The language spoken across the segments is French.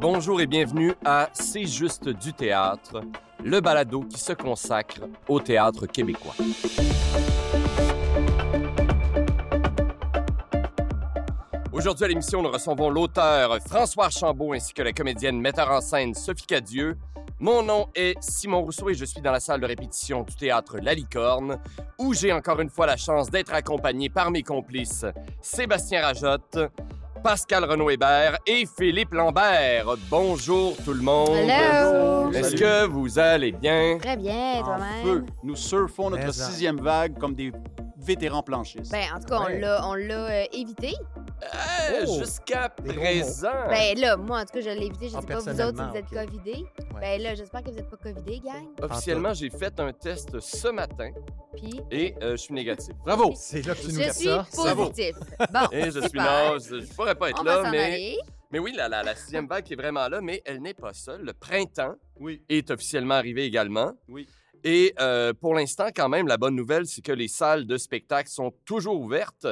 Bonjour et bienvenue à C'est juste du théâtre, le balado qui se consacre au théâtre québécois. Aujourd'hui à l'émission, nous recevons l'auteur François Archambault ainsi que la comédienne metteur en scène Sophie Cadieux. Mon nom est Simon Rousseau et je suis dans la salle de répétition du théâtre La Licorne, où j'ai encore une fois la chance d'être accompagné par mes complices Sébastien Rajotte, Pascal Renaud-Hébert et Philippe Lambert. Bonjour tout le monde. Hello. Est-ce que vous allez bien? Très bien, En toi-même. Nous surfons notre sixième vague comme des vétérans planchistes. Ben, en tout cas, on Ouais. l'a, on l'a euh, évité. Euh, Oh, Jusqu'à des gros présent. Ben là, moi, en tout cas, je l'ai évité. Je Ah, sais pas vous autres si personnellement, vous êtes ok. covidés. Ouais. Ben là, j'espère que vous êtes pas covidés, gang. Officiellement, j'ai fait un test ce matin Puis, et euh, je suis négatif. Bravo! C'est là que tu nous je suis ça. positif. Bon, Et je suis super. là, je, je pourrais pas être On là, s'en mais, aller. mais oui, la, la, la sixième vague qui est vraiment là, mais elle n'est pas seule. Le printemps Oui, est officiellement arrivé également. oui. Et euh, pour l'instant, quand même, la bonne nouvelle, c'est que les salles de spectacle sont toujours ouvertes.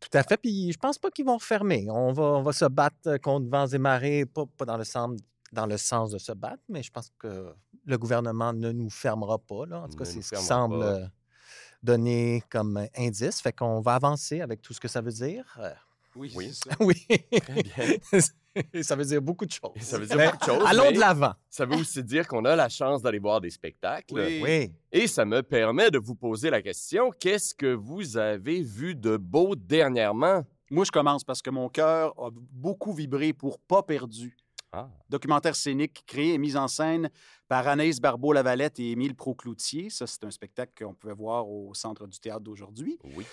Tout à fait. Puis je pense pas qu'ils vont refermer. On va, on va se battre contre vents et marées, pas, pas dans, le sens, dans le sens de se battre, mais je pense que le gouvernement ne nous fermera pas. Là. En tout cas, c'est ce qui semble pas. euh, donner comme indice. Fait qu'on va avancer avec tout ce que ça veut dire. Oui, Oui. ça. oui. Très bien. ça veut dire beaucoup de choses. Et ça veut dire beaucoup de choses, Allons de l'avant. Ça veut aussi dire qu'on a la chance d'aller voir des spectacles. Oui. Oui. Et ça me permet de vous poser la question, qu'est-ce que vous avez vu de beau dernièrement? Moi, je commence parce que mon cœur a beaucoup vibré pour Pas perdu. Ah. Documentaire scénique créé et mis en scène par Anaïs Barbeau-Lavalette et Émile Procloutier. Ça, c'est un spectacle qu'on pouvait voir au Centre du théâtre d'aujourd'hui. Oui.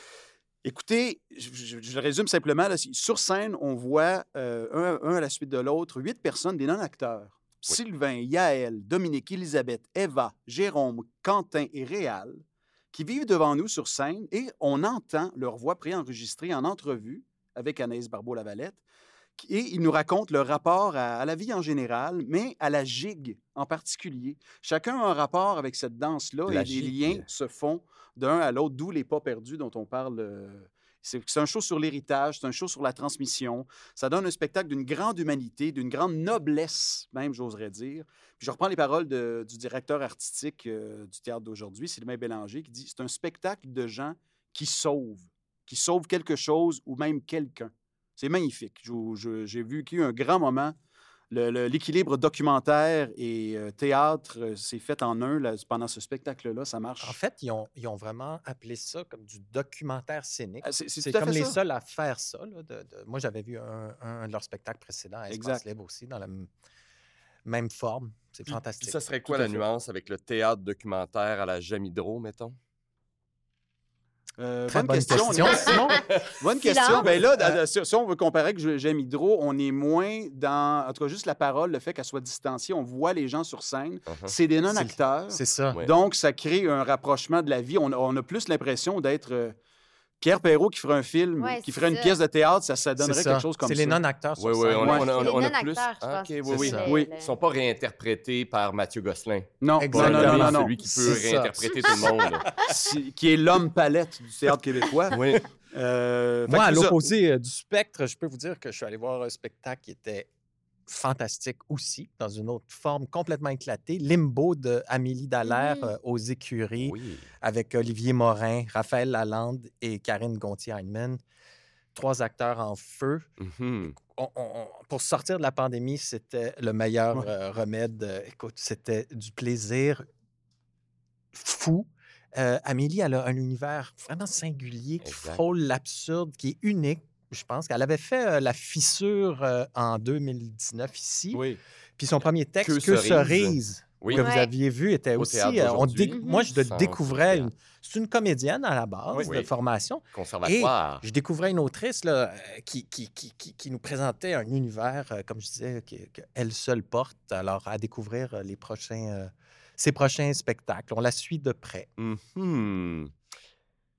Écoutez, je, je- je le résume simplement. là, sur scène, on voit euh, un, un à la suite de l'autre, huit personnes, des non-acteurs. Oui. Sylvain, Yaël, Dominique, Elisabeth, Eva, Jérôme, Quentin et Réal, qui vivent devant nous sur scène et on entend leur voix préenregistrée en entrevue avec Anaïs Barbeau-Lavalette. Et ils nous racontent leur rapport à, à la vie en général, mais à la gigue en particulier. Chacun a un rapport avec cette danse-là et les liens se font d'un à l'autre, d'où les pas perdus dont on parle. euh, c'est c'est un show sur l'héritage, c'est un show sur la transmission. Ça donne un spectacle d'une grande humanité, d'une grande noblesse, même, j'oserais dire. Puis je reprends les paroles de- du directeur artistique euh, du théâtre d'aujourd'hui, Sylvain Bélanger, qui dit C'est un spectacle de gens qui sauvent, qui sauvent quelque chose ou même quelqu'un. C'est magnifique. J'ai vu qu'il y a eu un grand moment. L'équilibre documentaire et euh, théâtre euh, s'est fait en un là, pendant ce spectacle-là. Ça marche. En fait, ils ont, ils ont vraiment appelé ça comme du documentaire scénique. Ah, c'est comme les ça. seuls à faire ça. là, de- de- Moi, j'avais vu un, un de leurs spectacles précédents à Espace. Libre aussi, dans la même forme. C'est fantastique. ça serait quoi la nuance avec le théâtre documentaire à la Jamidro, mettons? Euh, bonne, bonne question. question, Simon. Bonne question. Ben là, Euh, si, si on veut comparer avec Je- J'aime Hydro, on est moins dans, en tout cas, juste la parole, le fait qu'elle soit distanciée. On voit les gens sur scène. Uh-huh. C'est des non-acteurs. C'est ça. Ouais. Donc, ça crée un rapprochement de la vie. On, a- on a plus l'impression d'être euh, Pierre Perrault qui ferait un film, Ouais, qui c'est ferait une ça. pièce de théâtre. Ça, ça C'est donnerait ça. quelque chose comme ça. C'est les non-acteurs sur Oui, oui, on, Ouais. a- on a, C'est les on a plus. non-acteurs, je Ah, pense. ok, oui, oui. c'est Ils sont pas réinterprétés par Mathieu Gosselin. Non, Exactement. non, non, non, non, non. Celui qui peut C'est réinterpréter tout le monde. qui est l'homme palette du théâtre québécois. oui. Euh, Moi, à c'est ça. l'opposé euh, du spectre, je peux vous dire que je suis allé voir un spectacle qui était fantastique aussi, dans une autre forme complètement éclatée. Limbo de Amélie Dallaire Mhm. euh, aux écuries, Oui. avec Olivier Morin, Raphaël Lalande et Karine Gontier-Heinemann. Trois acteurs en feu. On- on- on- pour sortir de la pandémie, c'était le meilleur Ouais. euh, remède. Euh, écoute, c'était du plaisir fou. Euh, Amélie, elle a un univers vraiment singulier qui Exact. frôle l'absurde, qui est unique. Je pense qu'elle avait fait euh, La Fissure euh, en 2019 ici. Oui. Puis son premier texte, Que Que, cerise. cerise, Oui. que Ouais. vous aviez vu, était Au aussi. euh, Moi, je le découvrais. une- C'est une comédienne à la base Oui. de Oui. formation. Conservatoire. Je découvrais une autrice là, qui, qui, qui, qui, qui nous présentait un univers, euh, comme je disais, que- qu'elle seule porte. Alors, à découvrir les prochains, euh, ses prochains spectacles. On la suit de près. Mhm.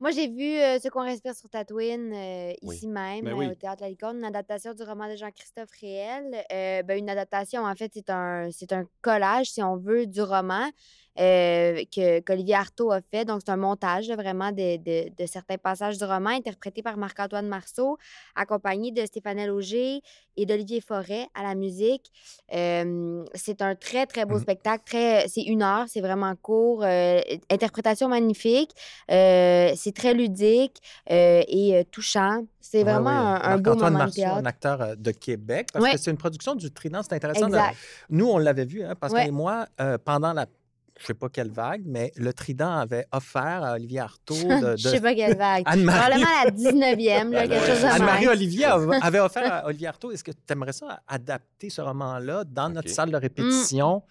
Moi, j'ai vu euh, Ce qu'on respire sur Tatooine euh, Oui. ici même, Ben euh, oui. au Théâtre La Licorne, une adaptation du roman de Jean-Christophe Réel. Ben, une adaptation, en fait, c'est un, c'est un collage, si on veut, du roman. Euh, que qu'Olivier Artaud a fait. Donc, c'est un montage là, vraiment de, de- de certains passages du roman interprétés par Marc-Antoine Marceau, accompagné de Stéphane Auger et d'Olivier Forêt à la musique. Euh, c'est un très, très beau Mhm. spectacle. Très, c'est une heure, c'est vraiment court. euh, interprétation magnifique. c'est très ludique et touchant. C'est vraiment un, un beau Marc-Antoine moment de Marceau, théâtre. un acteur de Québec, parce que c'est une production du Trident, c'est intéressant. de- Exact. Nous, on l'avait vu, hein, Ouais. et moi, pendant la. Je sais pas quelle vague, mais le Trident avait offert à Olivier Artaud de. Je sais pas quelle vague. Anne-Marie. Probablement la 19e, là, quelque chose de Anne-Marie. Olivier av- avait offert à Olivier Artaud. Est-ce que tu aimerais ça adapter ce roman-là dans notre salle de répétition?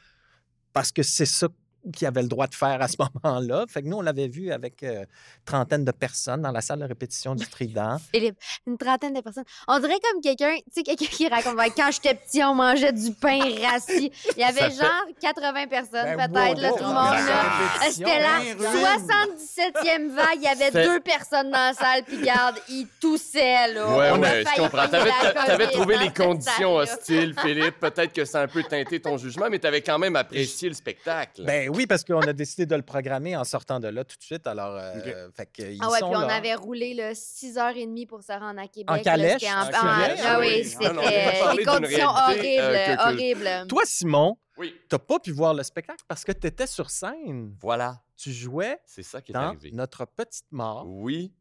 Parce que c'est ça qu'il avait le droit de faire à ce moment-là. Fait que nous, on l'avait vu avec euh, trentaine de personnes dans la salle de répétition du Trident. Philippe, une trentaine de personnes. On dirait comme quelqu'un, tu sais, quelqu'un qui raconte Ouais, quand j'étais petit, on mangeait du pain rassis. Il y avait Ça fait- genre 80 personnes, Ben, peut-être, wow, tout le monde. là. C'était la Ben, 77e vague. Il y avait deux personnes dans la salle, puis garde, ils toussaient, là. Ouais, On a ouais, je failli comprends. finir T'avais, t'avais trouvé les conditions hostiles, Philippe. Peut-être que ça a un peu teinté ton jugement, mais t'avais quand même apprécié le spectacle. Ben oui, parce qu'on a décidé de le programmer en sortant de là tout de suite. Alors, euh, Ok. fait Ah ouais, sont puis on là. avait roulé là, 6h30 pour se rendre à Québec. En calèche? c'était en- calèche? Ah oui, Ah oui. c'était des d'une conditions réalité, horribles, euh, que- que- horribles. Toi, Simon, Oui. t'as pas pu voir le spectacle parce que tu étais sur scène. Voilà, Tu jouais c'est ça qui est dans arrivé. notre petite mort Oui,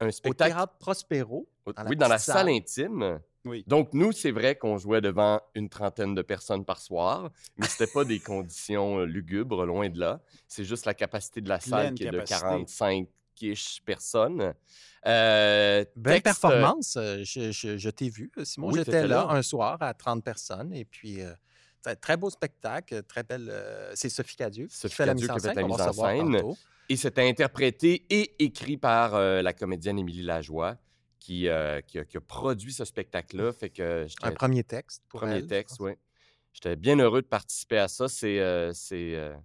un au spectacle. théâtre Prospero. au- dans la oui, dans la salle. intime. Oui. Donc, nous, c'est vrai qu'on jouait devant une trentaine de personnes par soir, mais c'était pas des conditions euh, lugubres, loin de là. C'est juste la capacité de la salle Pleine qui est capacité. de 45-ish personnes. Euh, Belle texte, performance. euh, Je, je- je t'ai vu, Simon. Oui, J'étais là, là. un soir à 30 personnes. Et puis, euh, très- beau spectacle. Très belle. euh, c'est Sophie Cadieux qui Sophie fait la Cadieux mise en qui fait scène. la mise en scène. Et c'était interprété et écrit par euh, la comédienne Émilie Lajoie, qui, euh, qui, a, qui a produit ce spectacle-là. Fait que Un premier texte. Pour Premier elle, texte, oui. J'étais bien heureux de participer à ça. C'est euh, euh,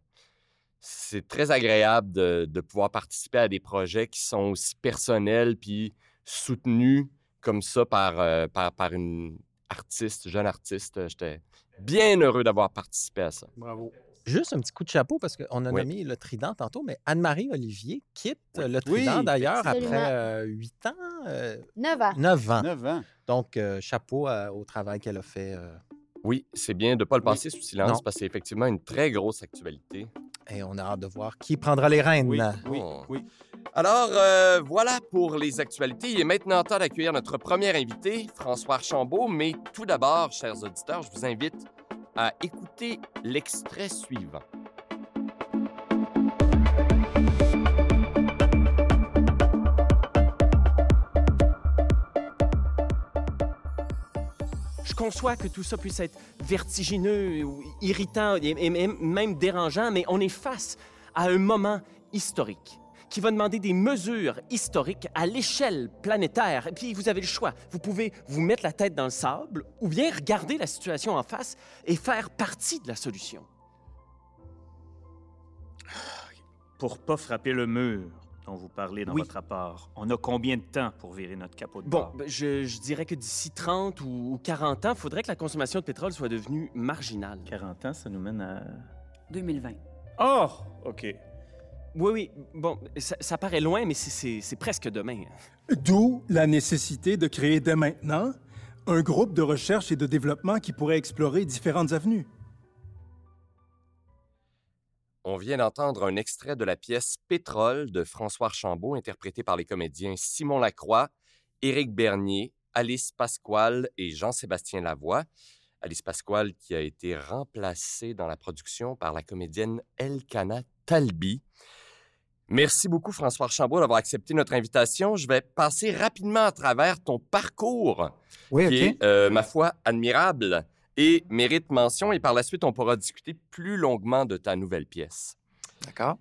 très agréable de, de pouvoir participer à des projets qui sont aussi personnels puis soutenus comme ça par, par, par une artiste, jeune artiste. J'étais bien heureux d'avoir participé à ça. Bravo. Juste un petit coup de chapeau parce qu'on a Oui. nommé le Trident tantôt, mais Anne-Marie Olivier quitte le Oui, Trident d'ailleurs après huit ans, euh, 9 ans. neuf ans. 9 ans. Donc, euh, chapeau euh, au travail qu'elle a fait. euh, Oui, c'est bien de ne pas le Oui. passer sous silence Non. parce que c'est effectivement une très grosse actualité. et on a hâte de voir qui prendra les rênes. Oui, oui, Oh. oui. Alors, euh, voilà pour les actualités. Il est maintenant temps d'accueillir notre premier invité, François Archambault. Mais tout d'abord, chers auditeurs, je vous invite à écouter l'extrait suivant. Je conçois que tout ça puisse être vertigineux irritant et, même dérangeant, mais on est face à un moment historique qui va demander des mesures historiques à l'échelle planétaire. Et puis vous avez le choix. Vous pouvez vous mettre la tête dans le sable ou bien regarder la situation en face et faire partie de la solution. Pour pas frapper le mur dont vous parlez dans Oui. votre rapport, on a combien de temps pour virer notre capot de Bon, bord? ben, je, je dirais que d'ici 30 ou ou 40 ans, il faudrait que la consommation de pétrole soit devenue marginale. 40 ans, ça nous mène à... 2020. Oh! OK. Oui, oui. Bon, ça, ça paraît loin, mais c'est- presque demain. D'où la nécessité de créer dès maintenant un groupe de recherche et de développement qui pourrait explorer différentes avenues. On vient d'entendre un extrait de la pièce Pétrole de François Archambault, interprété par les comédiens Simon Lacroix, Éric Bernier, Alice Pasquale et Jean-Sébastien Lavoie. Alice Pasquale qui a été remplacée dans la production par la comédienne Elkana Talbi. Merci beaucoup, François Archambault, d'avoir accepté notre invitation. Je vais passer rapidement à travers ton parcours Oui, qui est, euh, ma foi, admirable et mérite mention. Et par la suite, on pourra discuter plus longuement de ta nouvelle pièce. D'accord.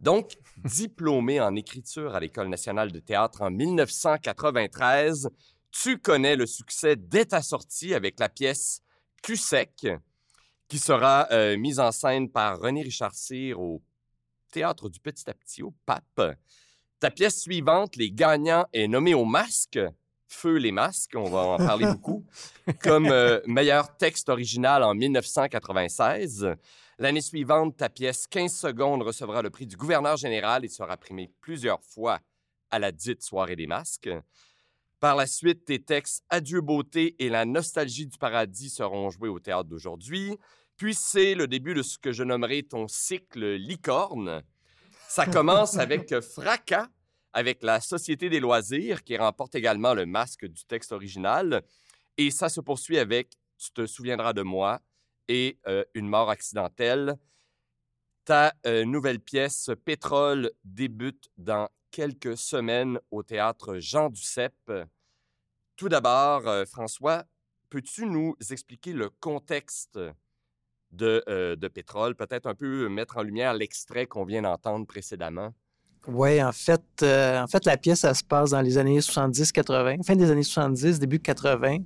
Donc, diplômé en écriture à l'École nationale de théâtre en 1993, tu connais le succès dès ta sortie avec la pièce Cul sec, qui sera euh, mise en scène par René Richard Cyr au Théâtre du Petit à Petit, au Pape. Ta pièce suivante, Les Gagnants, est nommée au masque, feu les masques, on va en parler beaucoup, comme euh, meilleur texte original en 1996. L'année suivante, ta pièce 15 secondes recevra le prix du gouverneur général et sera primée plusieurs fois à la dite soirée des masques. Par la suite, tes textes Adieu beauté et La nostalgie du paradis seront joués au théâtre d'aujourd'hui. Puis c'est le début de ce que je nommerai ton cycle licorne. Ça commence avec Fracas, avec la Société des loisirs, qui remporte également le masque du texte original. Et ça se poursuit avec Tu te souviendras de moi et euh, Une mort accidentelle. Ta euh, nouvelle pièce Pétrole débute dans quelques semaines au théâtre Jean Duceppe. Tout d'abord, euh, François, peux-tu nous expliquer le contexte? De, euh, de Pétrole, peut-être un peu mettre en lumière l'extrait qu'on vient d'entendre précédemment? Oui, en fait, euh, en fait, la pièce, ça se passe dans les années 70-80, fin des années 70, début 80.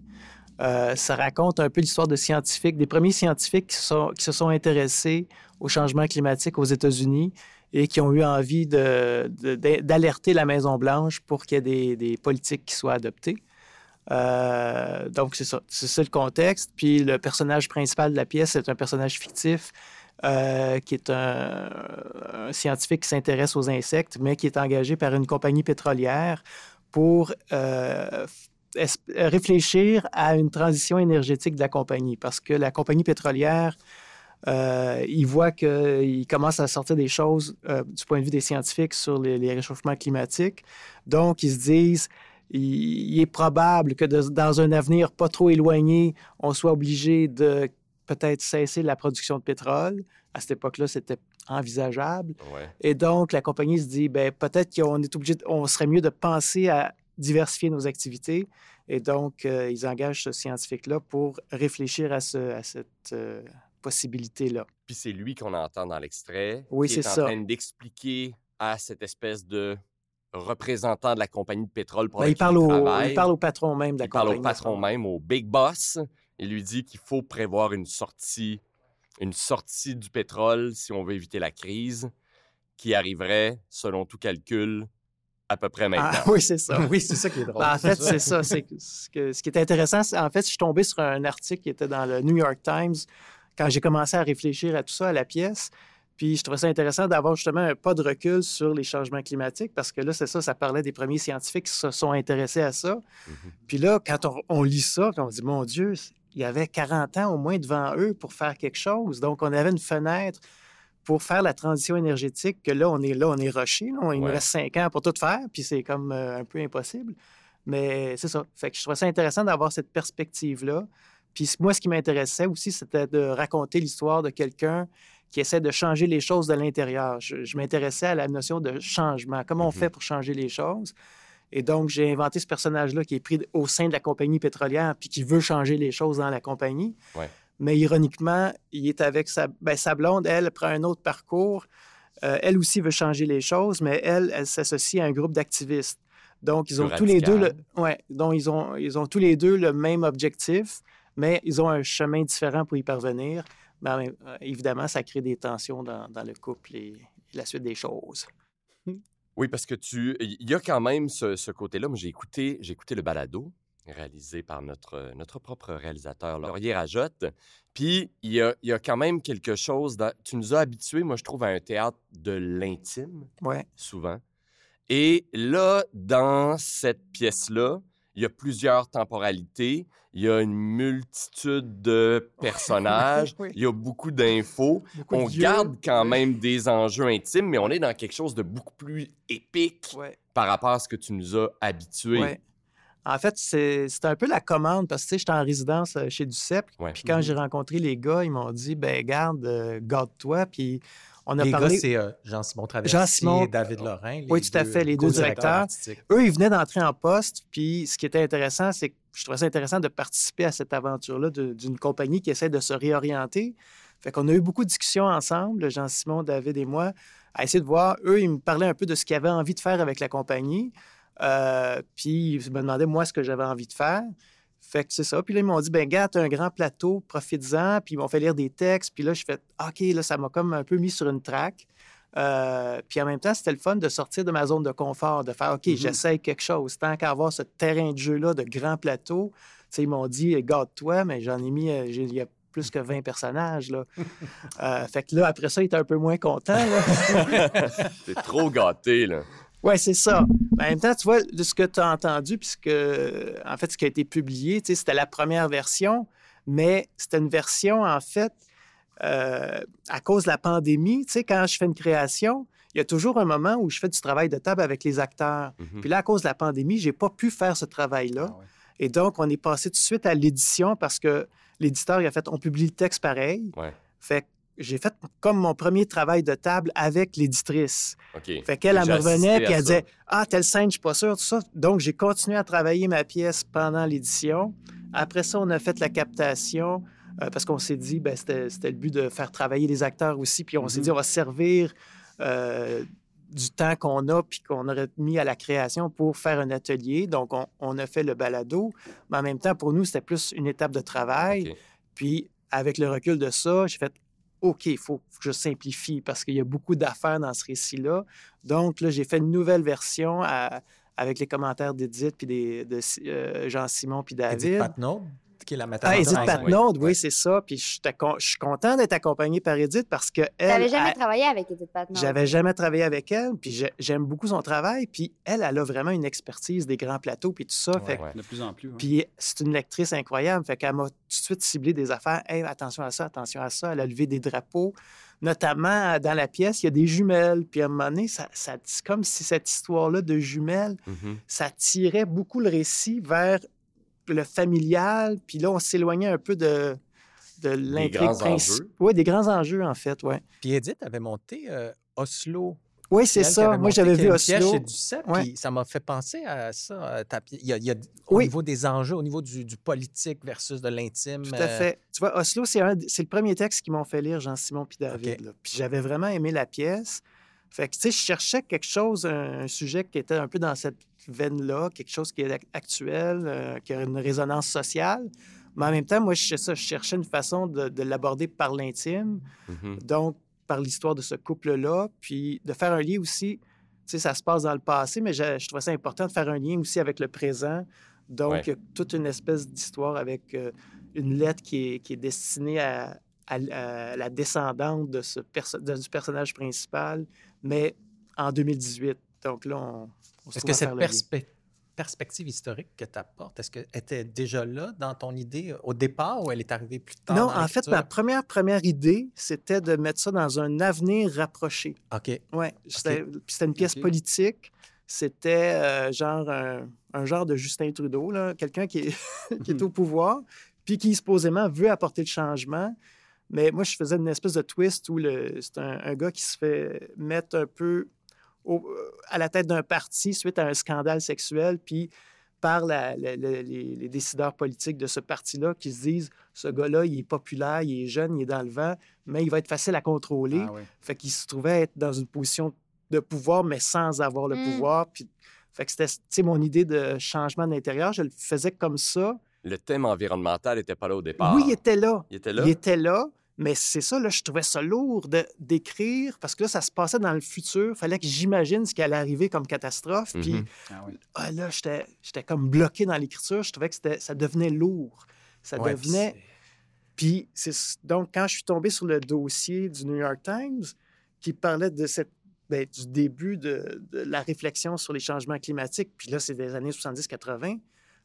Euh, ça raconte un peu l'histoire de scientifiques, des premiers scientifiques qui, se sont intéressés au changement climatique aux États-Unis et qui ont eu envie d'alerter la Maison-Blanche pour qu'il y ait des politiques qui soient adoptées. Euh, donc, c'est ça. C'est ça le contexte. Puis le personnage principal de la pièce, c'est un personnage fictif euh, qui est un, scientifique qui s'intéresse aux insectes, mais qui est engagé par une compagnie pétrolière pour euh, réfléchir à une transition énergétique de la compagnie. Parce que la compagnie pétrolière, il voit qu'il commence à sortir des choses du point de vue des scientifiques sur les réchauffements climatiques. Donc, ils se disent, il, est probable que de- dans un avenir pas trop éloigné, on soit obligé de peut-être cesser la production de pétrole. À cette époque-là, c'était envisageable. Ouais. Et donc, la compagnie se dit, ben, peut-être qu'on est obligé, de- on serait mieux de penser à diversifier nos activités. Et donc, euh, ils engagent ce scientifique-là pour réfléchir à, ce- à cette euh, possibilité-là. Puis c'est lui qu'on entend dans l'extrait. Oui, qui c'est est en ça. train d'expliquer à cette espèce de représentant de la compagnie de pétrole pour Ben, il, parle au, il parle au patron même de la Il parle compagnie. au patron même, au big boss. Il lui dit qu'il faut prévoir une sortie, une sortie du pétrole si on veut éviter la crise, qui arriverait, selon tout calcul, à peu près maintenant. Ah, oui, c'est ça. oui, c'est ça qui est drôle. Ben, en fait, c'est ça. C'est que- ce, que- ce qui est intéressant, c'est en fait, je suis tombé sur un article qui était dans le New York Times quand j'ai commencé à réfléchir à tout ça, à la pièce. Puis je trouvais ça intéressant d'avoir justement un pas de recul sur les changements climatiques parce que là, c'est ça, ça parlait des premiers scientifiques qui se sont intéressés à ça. Mhm. Puis là, quand on, on lit ça, on se dit, mon Dieu, il y avait 40 ans au moins devant eux pour faire quelque chose. Donc, on avait une fenêtre pour faire la transition énergétique, que là, on est là, on est rushé. là. il nous reste cinq ans pour tout faire, puis c'est comme euh, un peu impossible. Mais c'est ça. Fait que je trouvais ça intéressant d'avoir cette perspective-là. Puis moi, ce qui m'intéressait aussi, c'était de raconter l'histoire de quelqu'un qui essaie de changer les choses de l'intérieur. Je, je m'intéressais à la notion de changement. Comment on Mhm. fait pour changer les choses? Et donc, j'ai inventé ce personnage-là qui est pris au sein de la compagnie pétrolière puis qui veut changer les choses dans la compagnie. Ouais. Mais ironiquement, il est avec sa, ben, sa blonde, elle prend un autre parcours. Euh, elle aussi veut changer les choses, mais elle, elle s'associe à un groupe d'activistes. Donc, ils ont tous les deux le, ouais, donc ils ont, ils ont tous les deux le même objectif, mais ils ont un chemin différent pour y parvenir. Mais en même- euh, évidemment, ça crée des tensions dans, dans le couple et, et la suite des choses. Oui, parce que tu. Il y a quand même ce, ce côté-là. Moi, j'ai écouté, j'ai écouté le balado réalisé par notre, notre propre réalisateur, Laurier Rajotte. Puis, il y a, il y a quand même quelque chose. dans- Tu nous as habitués, moi, je trouve, à un théâtre de l'intime, Ouais. souvent. Et là, dans cette pièce-là, il y a plusieurs temporalités. Il y a une multitude de personnages. Oui. Il y a beaucoup d'infos. On garde quand même des enjeux intimes, mais on est dans quelque chose de beaucoup plus épique Ouais. par rapport à ce que tu nous as habitués. Ouais. En fait, c'est un peu la commande parce que tu sais, j'étais en résidence euh, chez Duceppe. Puis quand j'ai rencontré les gars, ils m'ont dit ben garde, euh, garde-toi. Puis on a les parlé. c'est euh, Jean-Simon Jean-Simon- et David Lorrain. Oui, tout à fait, les deux directeurs. Eux, ils venaient d'entrer en poste. Puis ce qui était intéressant, c'est que je trouvais ça intéressant de participer à cette aventure-là d'une compagnie qui essaie de se réorienter. Fait qu'on a eu beaucoup de discussions ensemble, Jean-Simon, David et moi, à essayer de voir. Eux, ils me parlaient un peu de ce qu'ils avaient envie de faire avec la compagnie. Euh, puis ils me demandaient, moi, ce que j'avais envie de faire. Fait que c'est ça. Puis là, ils m'ont dit, ben gars, t'as un grand plateau, profites-en. Puis ils m'ont fait lire des textes. Puis là, je fais, OK, là, ça m'a comme un peu mis sur une traque. Euh, puis en même temps, c'était le fun de sortir de ma zone de confort, de faire OK, Mhm. j'essaye quelque chose. Tant qu'à avoir ce terrain de jeu-là de grand plateau, tu sais, ils m'ont dit garde-toi, mais j'en ai mis, euh, il y a plus que 20 personnages. Là. Euh, fait que là, après ça, il était un peu moins content. T'es trop gâté, là. Oui, c'est ça. Mais en même temps, tu vois, de ce que tu as entendu, puisque, en fait, ce qui a été publié, tu sais, c'était la première version, mais c'était une version, en fait, euh, à cause de la pandémie. Tu sais, quand je fais une création, il y a toujours un moment où je fais du travail de table avec les acteurs. Mhm. Puis là, à cause de la pandémie, j'ai pas pu faire ce travail-là. Ah ouais. Et donc, on est passé tout de suite à l'édition parce que l'éditeur, il a fait, on publie le texte pareil. Ouais. Fait que j'ai fait comme mon premier travail de table avec l'éditrice. Fait qu'elle, elle me revenait, puis elle disait Ah, telle scène, je suis pas sûr, tout ça. Donc, j'ai continué à travailler ma pièce pendant l'édition. Après ça, on a fait la captation euh, parce qu'on s'est dit, ben, c'était le but de faire travailler les acteurs aussi. Puis on s'est Mhm. dit, on va se servir euh, du temps qu'on a puis qu'on aurait mis à la création pour faire un atelier. Donc, on, on a fait le balado. Mais en même temps, pour nous, c'était plus une étape de travail. Puis, avec le recul de ça, j'ai fait OK, il faut, que je simplifie parce qu'il y a beaucoup d'affaires dans ce récit-là. Donc, là, j'ai fait une nouvelle version à- avec les commentaires d'Edith puis des, de euh, Jean-Simon puis David. Edith Patnaud, qui est la metteur Ah, Edith. Patnaud, oui, c'est ça. Puis je, suis content d'être accompagné par Edith parce que elle, n'avais jamais elle- travaillé avec Edith Patnaud. j'avais jamais travaillé avec elle, puis j'ai- j'aime beaucoup son travail. Puis elle, elle a vraiment une expertise des grands plateaux puis tout ça. Ouais, fait que ouais. De plus en plus. hein. puis c'est une lectrice incroyable. Fait qu'elle m'a tout de suite ciblé des affaires. Hey, attention à ça, attention à ça. Elle a levé des drapeaux. Notamment, dans la pièce, il y a des jumelles. Puis à un moment donné, ça, ça- c'est comme si cette histoire-là de jumelles, Mhm. ça tirait beaucoup le récit vers le familial. Puis là, on s'éloignait un peu de, de l'intrigue grands principale. enjeux. Oui, des grands enjeux, en fait, oui. Puis Edith avait monté euh, Oslo. Oui, c'est ça. Moi, j'avais vu Oslo. chez Duceppe, Ouais. puis ça m'a fait penser à ça. Il y a, il y a- au Oui. niveau des enjeux, au niveau du, du politique versus de l'intime. Tout à euh, fait. Tu vois, Oslo, c'est le premier texte qu'ils m'ont fait lire, Jean-Simon puis David. Puis j'avais vraiment aimé la pièce. Fait que, tu sais, je cherchais quelque chose, un, sujet qui était un peu dans cette veine-là, quelque chose qui est ac- actuel, euh, qui a une résonance sociale. Mais en même temps, moi, je, cherchais ça, je cherchais une façon de, de l'aborder par l'intime, Mhm. donc par l'histoire de ce couple-là, puis de faire un lien aussi. Tu sais, ça se passe dans le passé, mais je, je trouvais ça important de faire un lien aussi avec le présent. Donc, Ouais. il y a toute une espèce d'histoire avec euh, une lettre qui est, qui est destinée à, à- à la descendante de ce perso- de- du personnage principal, mais en 2018. Donc là, on, on Est-ce que cette perspe- perspective historique que tu apportes, est-ce qu'elle était déjà là dans ton idée au départ ou elle est arrivée plus tard? Non, en fait, ma première, première idée, c'était de mettre ça dans un avenir rapproché. OK. Oui, c'était une pièce politique. C'était euh, genre un, un genre de Justin Trudeau, quelqu'un qui est, qui est au pouvoir, puis qui supposément veut apporter le changement. Mais moi, je faisais une espèce de twist où c'est un, un gars qui se fait mettre un peu au- euh, à la tête d'un parti suite à un scandale sexuel, puis par la- la- la- les, les décideurs politiques de ce parti-là qui se disent ce gars-là, il est populaire, il est jeune, il est dans le vent, mais il va être facile à contrôler. Ah. Fait qu'il se trouvait être dans une position de pouvoir, mais sans avoir le Mm. pouvoir. Puis, fait que c'était, tu sais, mon idée de changement d'intérieur, je le faisais comme ça. Le thème environnemental n'était pas là au départ. Oui, il était là. Il était là? Il était là, mais c'est ça, là, je trouvais ça lourd de, d'écrire parce que là, ça se passait dans le futur. Il fallait que j'imagine ce qui allait arriver comme catastrophe. Puis Mhm. Ah ah, là, j'étais, j'étais comme bloqué dans l'écriture. Je trouvais que c'était, ça devenait lourd. Ça Ouais, puis devenait. Puis, c'est donc, quand je suis tombé sur le dossier du New York Times qui parlait de cette, ben, du début de, de la réflexion sur les changements climatiques, puis là, c'est des années 70-80,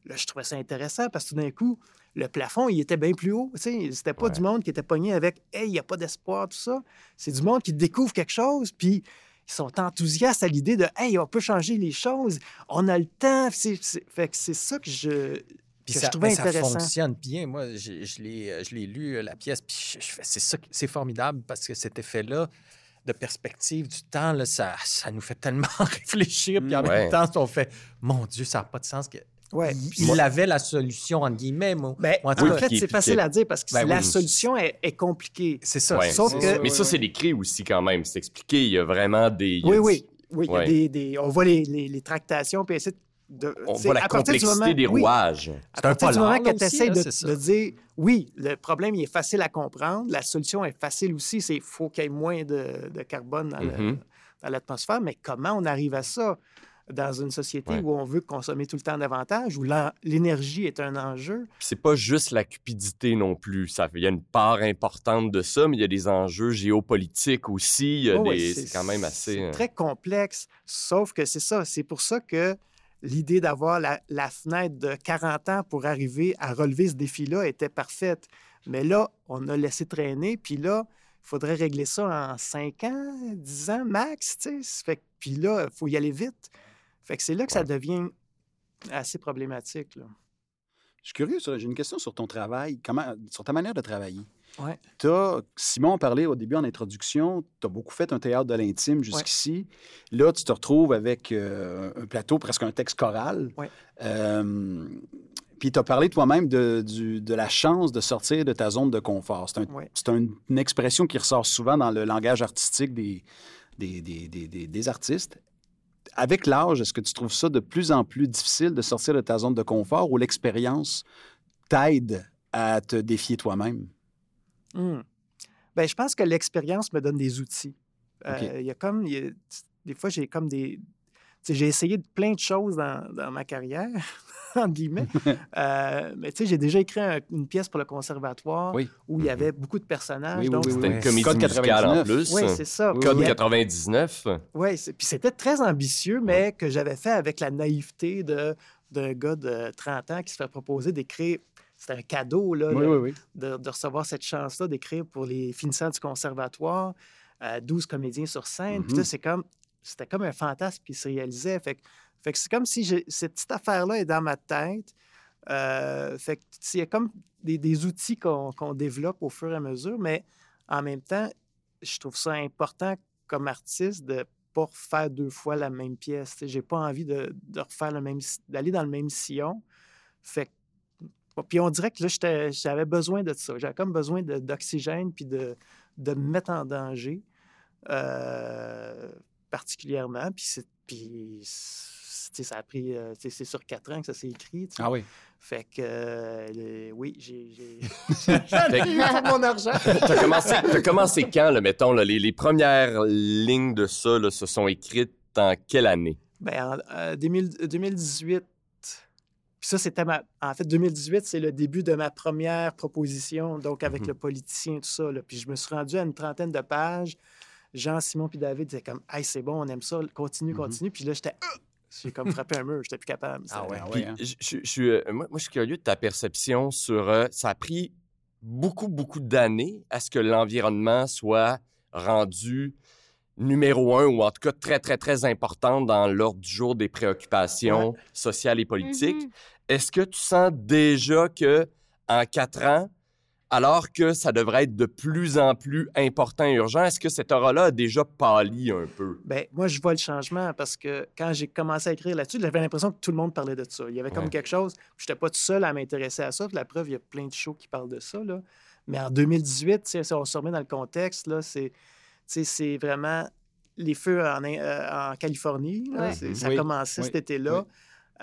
là, je trouvais ça intéressant parce que tout d'un coup, le plafond, il était bien plus haut. Tu sais, C'était pas Ouais. du monde qui était pogné avec « Hey, il n'y a pas d'espoir », tout ça. C'est du monde qui découvre quelque chose, puis ils sont enthousiastes à l'idée de « Hey, on peut changer les choses, on a le temps. C'est- c'est- Fait que c'est ça que je, Puis que ça, je trouvais mais ça intéressant. fonctionne bien. Moi, je l'ai je l'ai lu, euh, la pièce, puis je, je fais, c'est ça, c'est formidable parce que cet effet-là de perspective du temps, là, ça, ça nous fait tellement réfléchir. Puis en Ouais. même temps, on fait, mon Dieu, ça n'a pas de sens. Ouais. Il, il avait la solution, entre guillemets. Moi. Ben, en tout en cas, fait, c'est facile à dire parce que Ben la oui. solution est, est compliquée. c'est ça. Ouais. Sauf c'est que- ça, Mais ouais, ça, ouais. c'est écrit aussi quand même. C'est expliqué. Il y a vraiment des. Oui, oui. Oui, il y a Ouais. des, des- on voit les, les- les tractations, puis ainsi de- de- On voit la complexité moment- des oui, rouages. à C'est un partir du polar, moment que tu essaies là, de, c'est ça. de dire, oui, le problème, il est facile à comprendre, la solution est facile aussi, c'est faut qu'il y ait moins de, de carbone dans Mhm. dans l'atmosphère, mais comment on arrive à ça? Dans une société Ouais. où on veut consommer tout le temps davantage, où l'énergie est un enjeu? C'est pas juste la cupidité non plus. Ça, il y a une part importante de ça, mais il y a des enjeux géopolitiques aussi. Oh, des, c'est quand même assez. C'est euh, très complexe, sauf que c'est ça. C'est pour ça que l'idée d'avoir la, la fenêtre de 40 ans pour arriver à relever ce défi-là était parfaite. Mais là, on a laissé traîner, puis là, il faudrait régler ça en 5 ans, 10 ans max, tu sais. Puis là, il faut y aller vite. Fait que c'est là que ça devient assez problématique. Là. Je suis curieux, j'ai une question sur ton travail, comment, sur ta manière de travailler. Ouais. Simon parlait au début en introduction, tu as beaucoup fait un théâtre de l'intime jusqu'ici. Là, tu te retrouves avec euh, un plateau, presque un texte choral. Ouais. Euh, puis tu as parlé toi-même de, la chance de sortir de ta zone de confort. C'est un- un- une expression qui ressort souvent dans le langage artistique des, des, des- des- des- des artistes. Avec l'âge, est-ce que tu trouves ça de plus en plus difficile de sortir de ta zone de confort ou l'expérience t'aide à te défier toi-même? Hmm. Ben, je pense que l'expérience me donne des outils. Euh. Il y a comme, il y a- des fois, j'ai comme des. J'ai essayé de plein de choses dans, dans ma carrière, entre guillemets. Euh, mais tu sais, j'ai déjà écrit un- une pièce pour le conservatoire Oui. où il y avait beaucoup de personnages. Oui, oui, donc oui, C'était oui. une comédie Code musicale en 99. plus. Oui, c'est ça. Oui, Code Puis, 99. Ouais, c'est- puis c'était très ambitieux, mais que j'avais fait avec la naïveté de- d'un gars de 30 ans qui se fait proposer d'écrire. C'était un cadeau, là, Oui, de, oui, oui. de- de recevoir cette chance-là d'écrire pour les finissants du conservatoire, euh, 12 comédiens sur scène. Puis Mhm. là, c'est comme, c'était comme un fantasme qui se réalisait. Fait, que- c'est comme si cette petite affaire-là est dans ma tête. Euh, fait que il y a comme des, des outils qu'on qu'on développe au fur et à mesure, mais en même temps, je trouve ça important comme artiste de pas refaire deux fois la même pièce. J'ai pas envie de, de refaire le même, d'aller dans le même sillon. Fait puis on dirait que là, j'avais besoin de ça. J'avais comme besoin d'oxygène puis de, de me mettre en danger euh, particulièrement. Puis, c'est- puis ça a pris... euh, c'est sur quatre ans que ça s'est écrit. Ah oui. Fait que, euh, le- oui, j'ai... eu tout mon argent. T'as commencé, t'as commencé quand, là, mettons, là, les, les premières lignes de ça là, se sont écrites en quelle année? Ben, en euh, 2000 2018, puis ça, c'était ma... En fait, 2018, c'est le début de ma première proposition, donc avec Mhm. le politicien, tout ça. là. Puis je me suis rendu à une trentaine de pages. Jean, Simon puis David disaient comme « Hey, c'est bon, on aime ça, continue, Mhm. continue. Puis là, j'étais... Ah! J'ai comme frappé un mur, j'étais plus capable. Ah ouais, Puis, ouais, hein. je, je- euh, moi, moi, je suis curieux de ta perception sur. euh, ça a pris beaucoup, beaucoup d'années à ce que l'environnement soit rendu numéro un, ou en tout cas très, très, très important dans l'ordre du jour des préoccupations sociales et politiques. Mhm. Est-ce que tu sens déjà que en quatre ans, alors que ça devrait être de plus en plus important et urgent, est-ce que cette aura-là a déjà pâli un peu? Ben, moi, je vois le changement parce que quand j'ai commencé à écrire là-dessus, j'avais l'impression que tout le monde parlait de ça. Il y avait comme Ouais. quelque chose. Je n'étais pas tout seul à m'intéresser à ça. Puis La preuve, il y a plein de shows qui parlent de ça. Là. Mais en 2018, tu sais, si on se remet dans le contexte, là, c'est, vraiment les feux en, In- euh, en Californie. là. Ouais. C'est- Ça Oui, a commencé oui, cet été-là.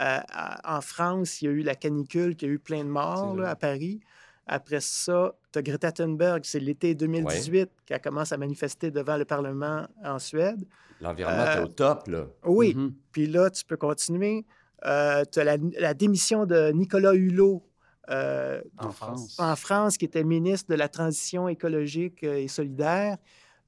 Euh, en France, il y a eu la canicule, qui a eu plein de morts là, à Paris. Après ça, tu as Greta Thunberg, c'est l'été 2018 qui commence à manifester devant le Parlement en Suède. L'environnement Euh, est au top, là. Oui, Mhm. puis là, tu peux continuer. tu as la, la démission de Nicolas Hulot euh, En France. en France, qui était ministre de la Transition écologique euh, et solidaire,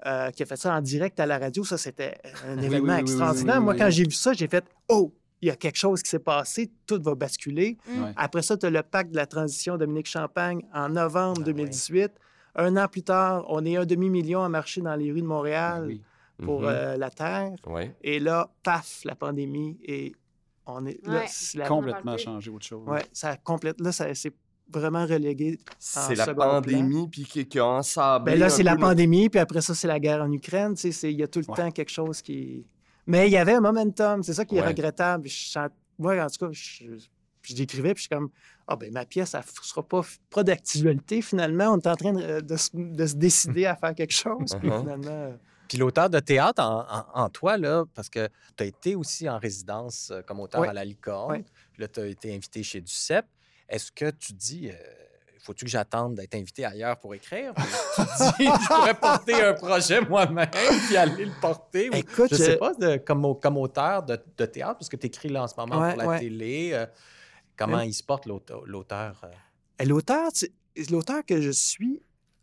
euh, qui a fait ça en direct à la radio. Ça, c'était un Oui, événement oui, oui, oui, extraordinaire. oui, oui, Moi, quand j'ai vu ça, j'ai fait « Oh, il y a quelque chose qui s'est passé, tout va basculer. Mm. Ouais. Après ça, tu as le pacte de la transition Dominique Champagne en novembre Ah ouais. 2018. Un an plus tard, on est un demi-million à marcher dans les rues de Montréal Oui. pour Mhm. euh, la Terre. Ouais. Et là, paf, la pandémie et on est là. Ouais. c'est la- Complètement changé autre chose. ouais, ça complète. Là, ça c'est vraiment relégué. C'est la pandémie puis qui, qui a ensablé. Ben là, un c'est la le- pandémie, puis après ça, c'est la guerre en Ukraine. Tu sais, c'est- il y a tout le Ouais. temps quelque chose qui. Mais il y avait un momentum. C'est ça qui est Ouais. regrettable. Je Moi, en tout cas, je, je l'écrivais, puis je suis comme, ah ben ma pièce, elle ne sera pas, pas d'actualité finalement. On est en train de, de se, de se décider à faire quelque chose, puis Uh-huh. finalement. euh, Puis l'auteur de théâtre en, en- en toi, là, parce que tu as été aussi en résidence euh, comme auteur Oui. à la Licorne. Oui. Puis là, tu as été invité chez Ducep. Est-ce que tu dis, euh, faut-tu que j'attende d'être invité ailleurs pour écrire? Ou tu dis, je pourrais porter un projet moi-même puis aller le porter? Ou- Écoute, je sais je- pas, de- comme, comme auteur de, de théâtre, parce que tu écris là en ce moment Ouais, pour la ouais. télé. euh, comment il se porte l'auteur? l'auteur, euh? L'auteur, l'auteur que je suis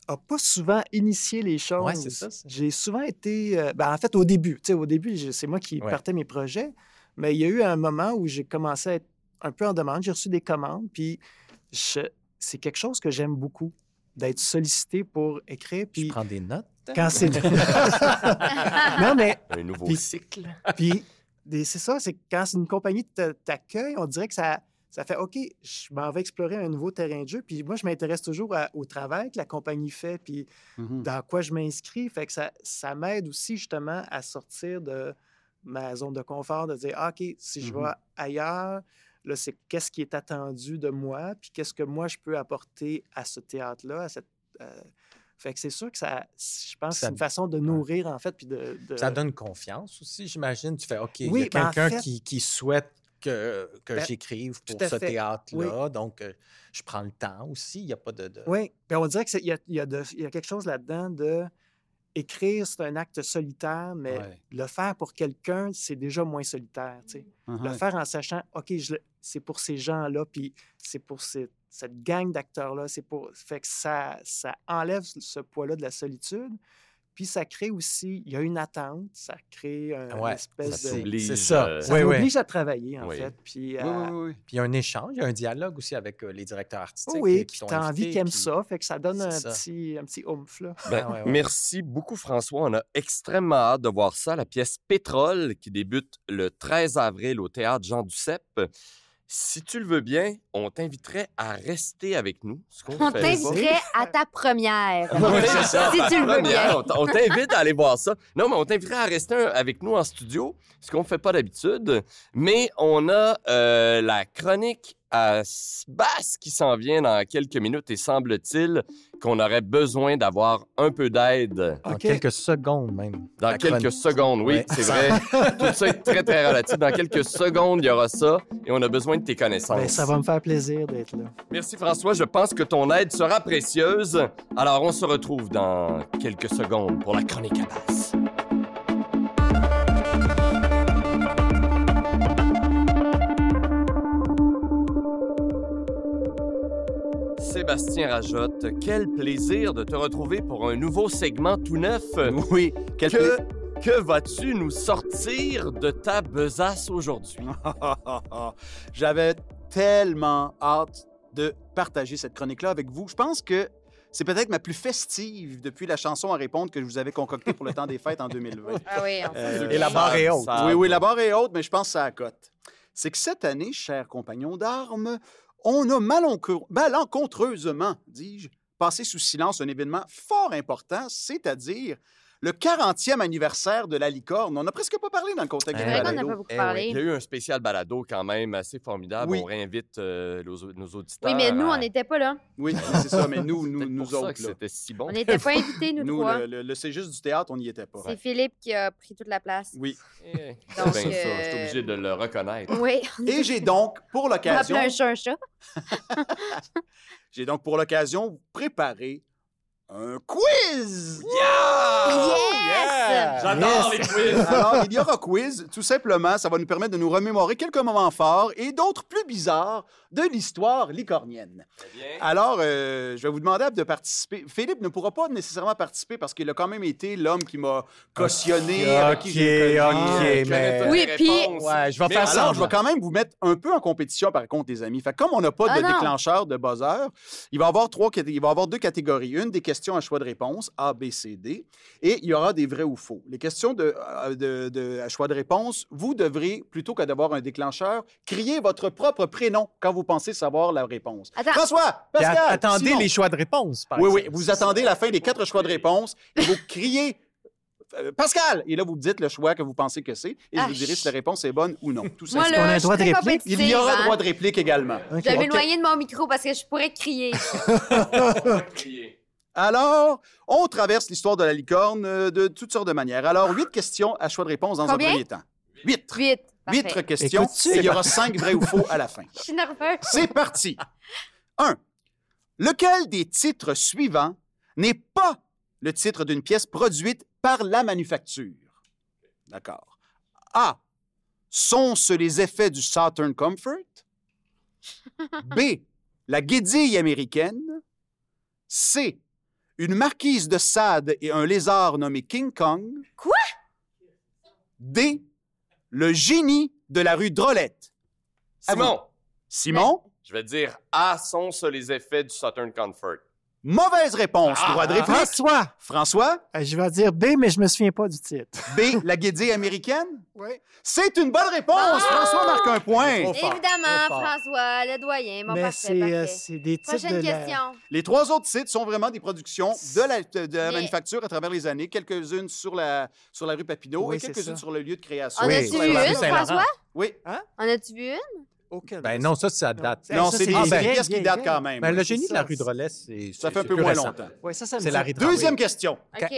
a pas souvent initié les choses. Ouais, c'est ça, c'est- J'ai souvent été, euh, ben, en fait, au début, au début, c'est moi qui Ouais. partais mes projets, mais il y a eu un moment où j'ai commencé à être un peu en demande. J'ai reçu des commandes, puis je- c'est quelque chose que j'aime beaucoup, d'être sollicité pour écrire. Tu Puis prends des notes? quand c'est non, mais Un nouveau Puis- cycle. puis c'est ça, c'est que quand une compagnie t'accueille, on dirait que ça, ça fait OK, je m'en vais explorer un nouveau terrain de jeu. Puis moi, je m'intéresse toujours à- au travail que la compagnie fait, puis Mhm. dans quoi je m'inscris. Fait que ça, ça m'aide aussi justement à sortir de ma zone de confort, de dire ah, OK, si je Mhm. vais ailleurs, là, c'est qu'est-ce qui est attendu de moi, puis qu'est-ce que moi je peux apporter à ce théâtre-là, à cette. euh, Fait que c'est sûr que ça, je pense Ça- c'est une façon de nourrir, en fait, puis de... de- Ça donne confiance aussi, j'imagine. Tu fais, OK, il y Oui, a ben, en quelqu'un fait- qui, qui souhaite que, que Ben, j'écrive pour ce fait. théâtre-là. Donc, euh, je prends le temps aussi. Il n'y a pas de. de- Oui, bien, on dirait qu'il y a, il y, a y a quelque chose là-dedans de écrire, c'est un acte solitaire, mais Ouais. le faire pour quelqu'un, c'est déjà moins solitaire. tu sais. Mhm. Le faire en sachant, OK, je le- c'est pour ces gens-là, puis c'est pour ces- cette gang d'acteurs-là, c'est pour. Fait que ça, ça enlève ce poids-là de la solitude. Puis ça crée aussi, il y a une attente, ça crée un Ouais, espèce ça de. C'est ça. euh, Ça Oui, oui. m'oblige à travailler, en Oui. fait. Puis, Oui, à- oui, oui. Puis il y a un échange, il y a un dialogue aussi avec euh, les directeurs artistiques. Oui, euh, qui t'as envie qu'ils aiment puis- ça, fait que ça donne un ça. petit, un petit oomph, là. Ben, Ah ouais, ouais. Merci beaucoup, François. On a extrêmement hâte de voir ça. La pièce Pétrole qui débute le 13 avril au théâtre Jean Duceppe. Si tu le veux bien, on t'inviterait à rester avec nous. ce On pas. t'inviterait à ta première. Oui, c'est ça. Si tu le veux bien. on On t'invite à aller voir ça. Non, mais on t'inviterait à rester avec nous en studio, ce qu'on ne fait pas d'habitude. Mais on a euh, la chronique à basse qui s'en vient dans quelques minutes et semble-t-il qu'on aurait besoin d'avoir un peu d'aide En OK. quelques secondes même. dans La quelques chronique. secondes. Oui, Ouais. c'est vrai. Tout ça est très, très relatif. Dans quelques secondes, il y aura ça et on a besoin de tes connaissances. Ben, ça va me faire plaisir d'être là. Merci François, je pense que ton aide sera précieuse. Alors on se retrouve dans quelques secondes pour la chronique à basse. Sébastien Rajotte, quel plaisir de te retrouver pour un nouveau segment tout neuf. Oui, quel Que, que vas-tu nous sortir de ta besace aujourd'hui? J'avais tellement hâte de partager cette chronique-là avec vous. Je pense que c'est peut-être ma plus festive depuis la chanson à répondre que je vous avais concoctée pour le temps des fêtes en 2020. Ah oui, Euh, Et la barre est haute. Ça- Oui, oui, la barre est haute, mais je pense que ça à cote. C'est que cette année, chers compagnons d'armes, on a malenco- malencontreusement, dis-je, passé sous silence un événement fort important, c'est-à-dire le 40e anniversaire de la licorne. On n'a presque pas parlé dans le contexte du balado. pas beaucoup Eh parlé. Il y a eu un spécial balado quand même assez formidable. Oui. On réinvite euh, nos, nos auditeurs. Oui, mais nous, à- on n'était pas là. Oui, c'est ça, mais nous, nous, nous pour autres, c'était si bon. On n'était pas invités, nous, Nous, trois. le, le- le C'est juste du théâtre, on n'y était pas. C'est Philippe qui a pris toute la place. Oui. Eh, c'est Donc, bien ça, je suis euh, obligé de le reconnaître. Oui, Et j'ai donc, pour l'occasion, un chat un chat. j'ai donc pour l'occasion préparé un quiz. Yes! J'adore les quiz! Alors, il y aura quiz. Tout simplement, ça va nous permettre de nous remémorer quelques moments forts et d'autres plus bizarres de l'histoire licornienne. Alors, euh, je vais vous demander de participer. Philippe ne pourra pas nécessairement participer parce qu'il a quand même été l'homme qui m'a cautionné. Ok, avec qui j'ai ok, connu. mais- Oui, puis- Ouais, je vais Mais faire Alors, ça. je vais quand même vous mettre un peu en compétition, par contre, les amis. Fait que comme on n'a pas Ah de non. déclencheur de buzzer, il va y avoir trois, cate- il va y avoir deux catégories. Une des questions à choix de réponse, A, B, C, D, et il y aura des vrais ou faux. Les questions de, euh, de- de- à choix de réponse, vous devrez, plutôt que d'avoir un déclencheur, crier votre propre prénom quand vous pensez savoir la réponse. Attends. François, Pascal, at- attendez Simon. les choix de réponse, par Oui, oui, vous attendez la fin des quatre choix de réponse et vous criez euh, Pascal! Et là, vous me dites le choix que vous pensez que c'est et je Ah, vous dirai si la réponse est bonne ou non. Tout Moi, simplement. qu'on a là, un je suis droit de réplique? Il y aura hein. droit de réplique également. OK. Je vais Ok. m'éloigner de mon micro parce que je pourrais crier. Alors, on traverse l'histoire de la licorne euh, de toutes sortes de manières. Alors, huit questions à choix de réponse dans Combien? un premier temps. Huit. Huit. Huit Parfait. questions. Écoute-tu? et il y aura cinq vrais ou faux à la fin. Je suis nerveuse. C'est parti. 1. Lequel des titres suivants n'est pas le titre d'une pièce produite par la manufacture? D'accord. A. Sont-ce les effets du Southern Comfort? B. La guédille américaine? C. Une marquise de Sade et un lézard nommé King Kong? Quoi? D. Le génie de la rue Drolette. Simon, Simon? je vais te dire A sont sur les effets du Southern Comfort. Mauvaise réponse. Ah, Droit de réplique. François! François, Euh, Je vais dire B, mais je me souviens pas du titre. B, la guédille américaine? Oui. C'est une bonne réponse. François marque un point. Trop fort, Évidemment, trop fort. François, le doyen. Bon, mais parfait, euh, parfait. c'est des titres Prochaine de la- question. Les trois autres sites sont vraiment des productions de la, de la Mais- manufacture à travers les années. Quelques-unes sur la, sur la rue Papineau Oui, et quelques-unes sur le lieu de création. En Oui, as-tu Sur vu une. François? Oui. En as-tu vu une? Ben non, ça, ça date. Non, c'est des, des pièces qui datent quand même. Ben, le génie de la rue c'est- Drolet, c'est. Ça fait un peu moins récent. longtemps. Oui, ça, ça me C'est dit- la rue de Deuxième question. OK.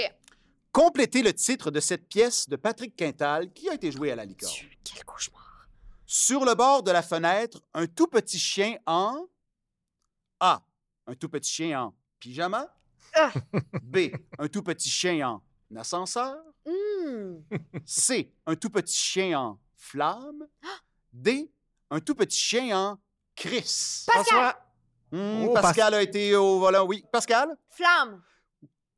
Complétez le titre de cette pièce de Patrick Quintal qui a été jouée à la licorne. Quel cauchemar. Sur le bord de la fenêtre, un tout petit chien en A. Un tout petit chien en pyjama. Ah. B. Un tout petit chien en ascenseur. Hmm. C. Un tout petit chien en flamme. D. Un tout petit chien en Chris. Pascal! Hmm, Oh, Pascal a été au volant, oui. Pascal? Flamme.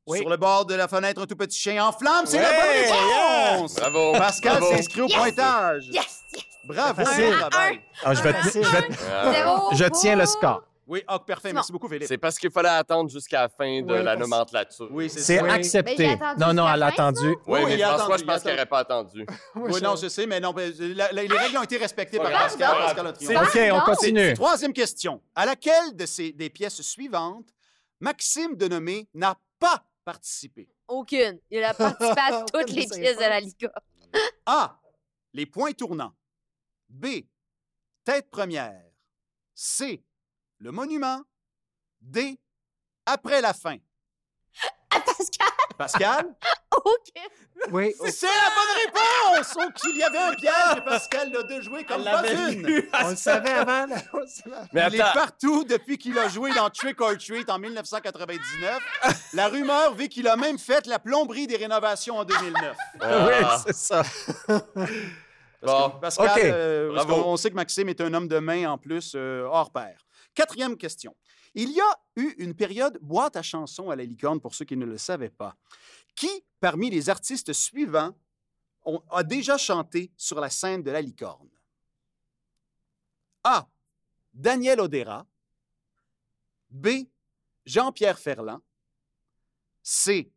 Oui. Sur le bord de la fenêtre, un tout petit chien en flamme. C'est la Ouais, bonne réponse! Bravo. Pascal Bravo. s'inscrit au Yes! pointage. Yes! yes. Bravo, travail. Ah, je vais vais tiens le score. Oui, ah, parfait. Simon. Merci beaucoup, Philippe. C'est parce qu'il fallait attendre jusqu'à la fin de la nomenclature. Oui, c'est. Oui. Accepté. Non, non, elle a attendu. Oui, Oui, mais François, attendu, je pense qu'il n'aurait pas attendu. Oui, non, je sais, mais non, la- la- les règles ont été respectées par? Pascal. Pascal a triomphé. OK, on continue. Troisième question. À laquelle de ces des pièces suivantes Maxime Denomé n'a pas participé? Aucune. Il a participé à toutes les pièces de la. Liga. A. Les points tournants. B. Tête première. C. Le monument. D. Après la fin. Pascal! Pascal? Aucune. Oui. C'est la bonne réponse! Oh, qu'il y avait un piège et Pascal l'a de jouer comme pas une. On le savait avant. là. On le savait. Mais Il est partout depuis qu'il a joué dans Trick or Treat en 1999. La rumeur veut qu'il a même fait la plomberie des rénovations en 2009. Ah. Oui, c'est ça. Bon. Pascal, OK. euh, parce on sait que Maxime est un homme de main en plus, euh, hors pair. Quatrième question. Il y a eu une période boîte à chansons à la licorne, pour ceux qui ne le savaient pas. Qui, parmi les artistes suivants, ont- a déjà chanté sur la scène de la licorne? A. Daniel Odera. B. Jean-Pierre Ferland. C.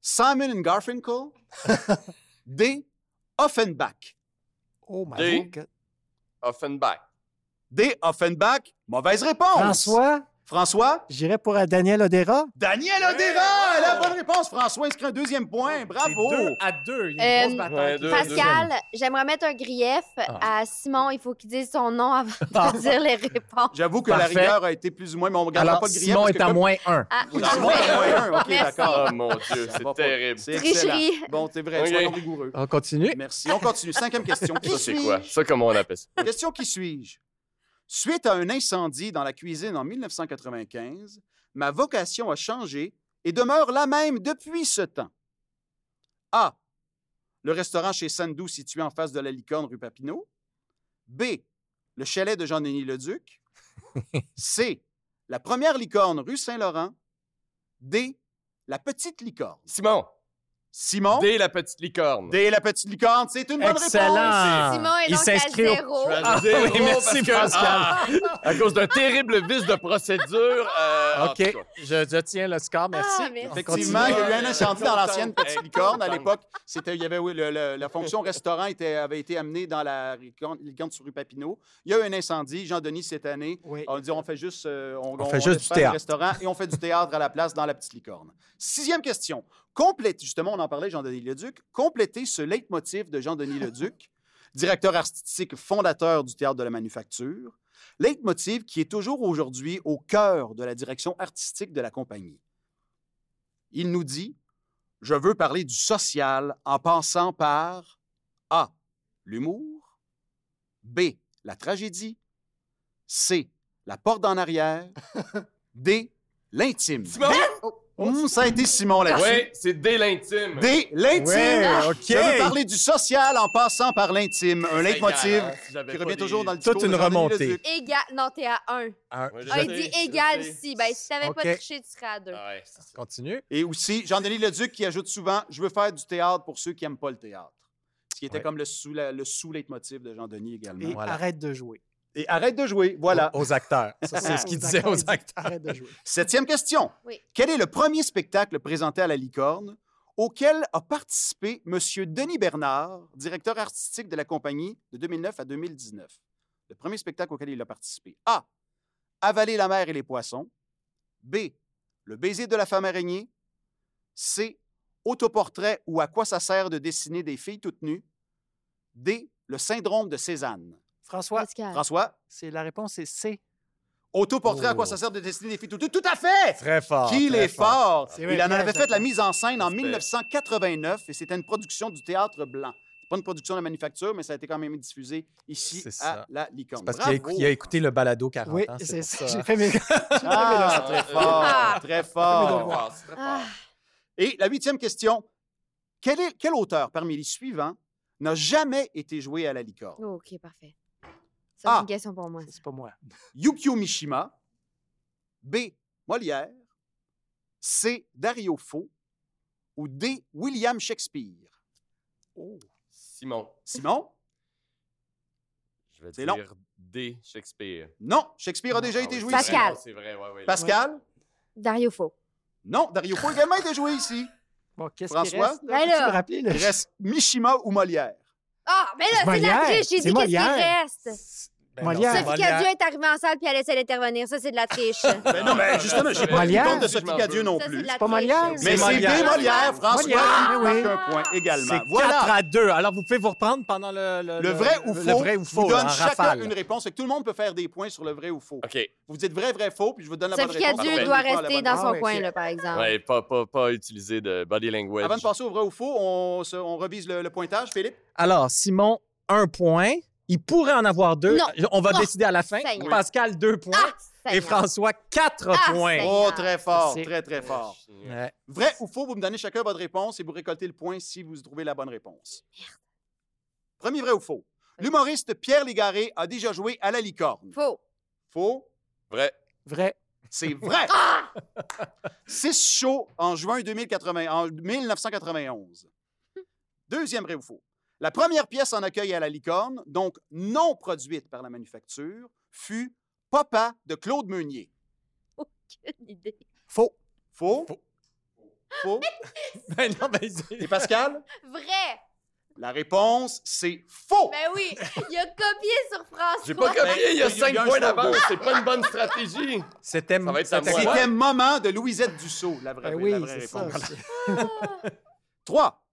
Simon and Garfinkel. D. Offenbach. Oh, my D. God. Offenbach. D. Offenbach. Mauvaise réponse. François, François? j'irais pour euh, Daniel Odera. Daniel Odera. La bonne réponse. François inscrit un deuxième point. Bravo. Deux à deux. Il y a Euh, une grosse bataille. ouais, deux. Pascal, j'aimerais mettre un grief Ah. à Simon. Il faut qu'il dise son nom avant Ah. de dire les réponses. J'avoue que Parfait. la rigueur a été plus ou moins, mais on ne regardera Alors, pas le grief. Simon parce est que à comme- moins un. Ah, est à moins un. OK, Merci. d'accord. Oh mon Dieu, Ça c'est pas. terrible. C'est excellent. Tricherie. Bon, c'est vrai. OK. Soyons rigoureux. On continue. Merci. On continue. Cinquième question. Qui Ça, c'est suis-je? quoi? Ça, comment on appelle ça? Question qui suis-je? Suite à un incendie dans la cuisine en 1995, ma vocation a changé et demeure la même depuis ce temps. A. Le restaurant chez Sandou situé en face de la Licorne rue Papineau. B. Le chalet de Jean-Denis Leduc. C. La première licorne rue Saint-Laurent. D. La petite licorne. Simon, Simon? dès la petite licorne. D. La petite licorne. C'est une bonne réponse. Excellent. Simon est Il donc à s'inscrit au- zéro. Ah, oui, merci, parce que- Pascal. Ah, à cause d'un terrible vice de procédure. euh, en OK, cas. je, je tiens le score, merci. Ah, merci. On Effectivement, il y a eu un incendie dans l'ancienne petite licorne. À l'époque, c'était, il y avait, oui, le- le- la fonction restaurant était, avait été amenée dans la licorne, licorne sur rue Papineau. Il y a eu un incendie. Jean-Denis, cette année, Oui. on dit on fait juste, euh, on, fait juste laisse du faire le théâtre. restaurant et on fait du théâtre à la place dans la petite licorne. Sixième question. Complète, justement, on en parlait, Jean-Denis Leduc. Complétez ce leitmotiv de Jean-Denis Leduc, directeur artistique fondateur du Théâtre de la Manufacture. Leitmotiv qui est toujours aujourd'hui au cœur de la direction artistique de la compagnie. il nous dit Je veux parler du social en passant par A. L'humour. B. La tragédie. C. La porte en arrière. D. L'intime. Ça a été Simon là-dessus. Oui, c'est dès l'intime. D. L'intime. Ouais, OK. Je veux parler du social en passant par l'intime. Un leitmotiv hein, qui revient des- toujours dans le Toute une remontée. Égal. Non, t'es à 1. Un. Ouais, Ah, il sais, dit égal si. Ben, si t'avais pas triché, tu serais à 2. Ah ouais. Continue. Et aussi, Jean-Denis Leduc qui ajoute souvent Je veux faire du théâtre pour ceux qui n'aiment pas le théâtre. Ce qui était Ouais. comme le sous- la- le sous-leitmotiv de Jean-Denis également. Et Voilà. arrête de jouer. Et arrête de jouer. Voilà. Aux, aux acteurs. C'est ce qu'il disait aux acteurs. Arrête de jouer. Septième question. Oui. Quel est le premier spectacle présenté à la Licorne auquel a participé M. Denis Bernard, directeur artistique de la compagnie de 2009 à 2019? Le premier spectacle auquel il a participé. A. Avaler la mer et les poissons. B. Le baiser de la femme araignée. C. Autoportrait ou à quoi ça sert de dessiner des filles toutes nues. D. Le syndrome de Cézanne. François, Pascal. François, c'est la réponse c'est C. autoportrait à quoi Oh. ça sert de dessiner des filles nues. Tout à fait! Très fort. Qu'il très est fort! C'est vrai, Il en avait fait la mise en scène en Respect. 1989 et c'était une production du Théâtre Blanc. C'est pas une production de la manufacture, mais ça a été quand même diffusé ici C'est à ça. la Licorne. Parce qu'il a, Bravo! écou- il a écouté le balado 40 Oui, ans. c'est ça. J'ai fait mes. Ah, très fort, très fort. fort, c'est très Ah. Et la huitième question. Quel, est, quel auteur parmi les suivants n'a jamais été joué à la Licorne? Oh, OK, parfait. Ça, c'est Ah. une question pour moi. C'est pas moi. Yukio Mishima. B. Molière. C. Dario Fo. Ou D. William Shakespeare? Simon, Simon? je vais C'est dire long. D. Shakespeare. Non, Shakespeare a déjà Ah été oui, joué ici. Pascal. vrai, C'est vrai, ouais, ouais. Pascal? Dario Faux. Non, Dario Fo a également été joué ici. Bon, qu'est-ce qui François? reste? Ben Là, Peux-tu là. me rappeler? Là? Il reste Mishima ou Molière? Ah, mais là, c'est la triche. J'ai dit qu'est-ce qui reste? Ben Molière. Sophie Cadieux est arrivée en salle puis elle essaie d'intervenir. Ça, c'est de la triche. Ben non, mais justement, j'ai pas Molière. compte de Sophie Cadieux non Ça, c'est plus. de la C'est pas triche. Molière. Mais C'est Molière. Molière. François Molière, marque oui. un point également. C'est 4 Voilà. à 2. Alors, vous pouvez vous reprendre pendant le... Le, Le vrai ou le faux, vrai ou faux, vous donne chacun rafale. une réponse. Fait que tout le monde peut faire des points sur le vrai ou faux. OK. Vous dites vrai, vrai, faux, puis je vous donne la bonne Sophie réponse. Cadieux Parfait. doit rester dans son coin, là, par exemple. Ouais, pas, pas, pas utiliser de body language. Avant de passer au vrai ou faux, on, se- on revise le, le pointage. Philippe? Alors, Simon, un point. Il pourrait en avoir deux. Non. On va Oh, décider à la fin. Seigneur. Pascal, deux points. Ah, Et Seigneur. François, quatre Ah, points. Seigneur. Oh, très fort, très, très fort. Ouais. Vrai ou faux, vous me donnez chacun votre réponse et vous récoltez le point si vous trouvez la bonne réponse. Premier vrai ou faux? L'humoriste Pierre Légaré a déjà joué à la licorne. Faux. Faux? Vrai. Vrai. C'est vrai! Ah! Six shows en juin 2080 en 1991. Deuxième vrai ou faux? La première pièce en accueil à la licorne, donc non produite par la manufacture, fut Papa de Claude Meunier. Aucune idée. Faux. Faux? Faux. Faux. Ben non, ben, Et Pascal? Vrai. La réponse, c'est faux. Ben oui, il a copié sur François. J'ai pas copié, il y a 5 un points d'avance. C'est pas une bonne stratégie. C'était Moment de Louisette Dussault, la vraie, Ben oui, la vraie réponse. c'est- 3.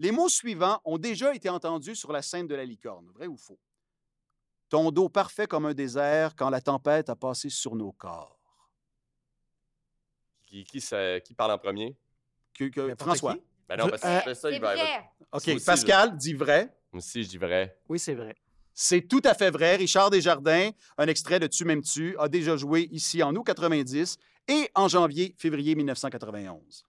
Les mots suivants ont déjà été entendus sur la scène de la licorne. Vrai ou faux? Ton dos parfait comme un désert quand la tempête a passé sur nos corps. Qui, qui, ça- qui parle en premier? Que, que- N'importe François. qui. Ben non, parce que Euh, je fais ça, C'est il va. vrai. OK. Aussi, Pascal dit vrai. Moi aussi, je dis vrai. Oui, c'est vrai. C'est tout à fait vrai. Richard Desjardins, un extrait de Tu m'aimes-tu, a déjà joué ici en août 90 et en janvier, février 1991.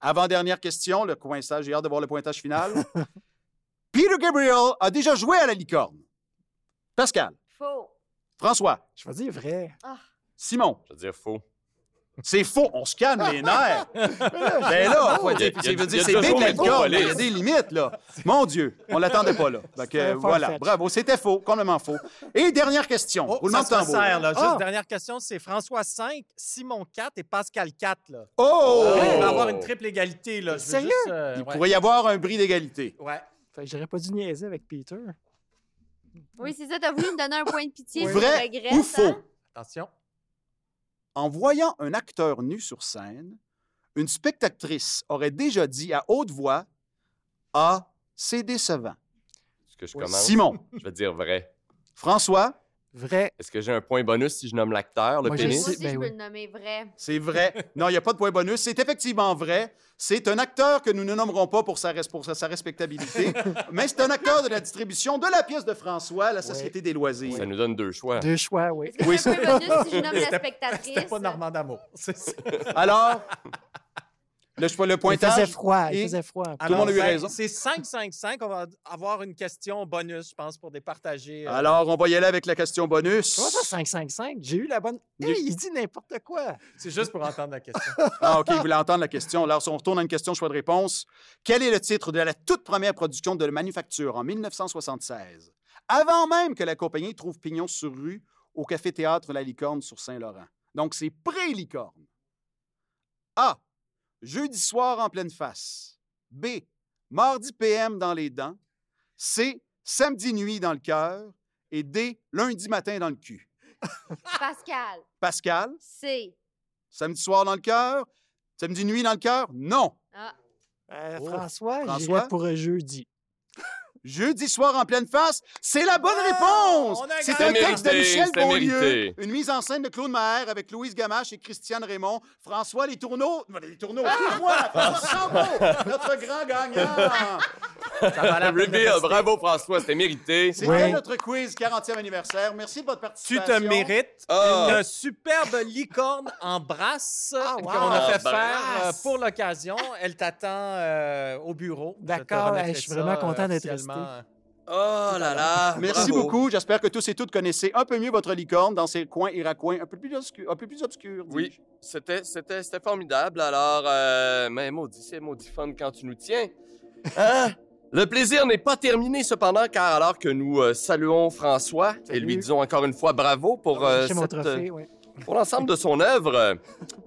Avant-dernière question, le coinçage, j'ai hâte de voir le pointage final. Peter Gabriel a déjà joué à la licorne. Pascal, Faux. François, Je vais dire vrai. Simon, Je veux dire faux. C'est faux, on se calme les nerfs. ben là, faut dire, c'est big licorne, mais il y a des limites, là. Mon Dieu, on l'attendait pas, là. C'était voilà, bravo, c'était faux, complètement faux. Et dernière question, Oh, roulement ça de se tambour. resserre, là. Juste Ah! dernière question, c'est François 5, Simon 4 et Pascal 4. Là. Oh! Il va avoir une triple égalité. Là. Sérieux? juste, euh, Il ouais. pourrait y avoir un bris d'égalité. Ouais. Fait que j'aurais pas dû niaiser avec Peter. Oui, c'est ça, t'as voulu me donner un point de pitié. Oui. je Vrai regrette, ou faux? hein? Attention. En voyant un acteur nu sur scène, une spectatrice aurait déjà dit à haute voix Ah, c'est décevant. Est-ce que je Oui. commence? Simon, Je vais dire vrai. François, Vrai. Est-ce que j'ai un point bonus si je nomme l'acteur, le Moi, pénis? Moi aussi, ben je peux oui. le nommer vrai. C'est vrai. Non, il n'y a pas de point bonus. C'est effectivement vrai. C'est un acteur que nous ne nommerons pas pour sa, res- pour sa, sa respectabilité, mais c'est un acteur de la distribution de la pièce de François, La Société des loisirs. Ça nous donne deux choix. Deux choix, oui. Est-ce que Oui, c'est un peu bonus si je nomme la spectatrice? C'était pas Normand d'Amour. c'est ça. Alors, le, choix- le Il pointage. faisait froid, il faisait froid. Tout le monde a eu ben, raison. C'est 5-5-5. On va avoir une question bonus, je pense, pour départager. euh, Alors, on va y aller avec la question bonus. Comment ça, 5-5-5? J'ai eu la bonne. Hey, il dit n'importe quoi. C'est juste pour entendre la question. Ah, OK, il voulait entendre la question. Alors, si on retourne à une question choix de réponse, quel est le titre de la toute première production de Manufacture en 1976, avant même que la compagnie trouve pignon sur rue au Café-Théâtre La Licorne sur Saint-Laurent? Donc, c'est pré-Licorne. A. Jeudi soir en pleine face. B. Mardi PM dans les dents. C. Samedi nuit dans le cœur. Et D. Lundi matin dans le cul. Pascal, Pascal, c'est. samedi soir dans le cœur. Samedi nuit dans le cœur? Non. Ah, Euh, Oh. François, François? j'irais pour un jeudi. Jeudi soir en pleine face, c'est la bonne Ah, réponse! C'est un texte de Michel Beaulieu, une mise en scène de Claude Maher avec Louise Gamache et Christiane Raymond, François Les Tourneaux, les Tourneaux, François Chambaud, notre grand gagnant! Ça Reveal, bravo François, c'était mérité. C'était Oui. notre quiz 40e anniversaire. Merci de votre Tu participation. te mérites Ah. une superbe licorne en brasse Ah, wow. qu'on a fait faire euh, brasse. pour l'occasion. Elle t'attend euh, au bureau. Je D'accord, hey, je suis vraiment euh, content d'être Oh là là. Merci bravo. beaucoup. J'espère que tous et toutes connaissez un peu mieux votre licorne dans ces coins et raccoins un peu plus obscurs. Un peu plus obscurs Oui, c'était, c'était, c'était formidable. Alors, euh, mais maudit, c'est maudit fun quand tu nous tiens. Hein? Le plaisir n'est pas terminé cependant, car alors que nous euh, saluons François et lui disons encore une fois bravo pour, euh, J'ai mon cette, trophée, oui. Pour l'ensemble de son œuvre,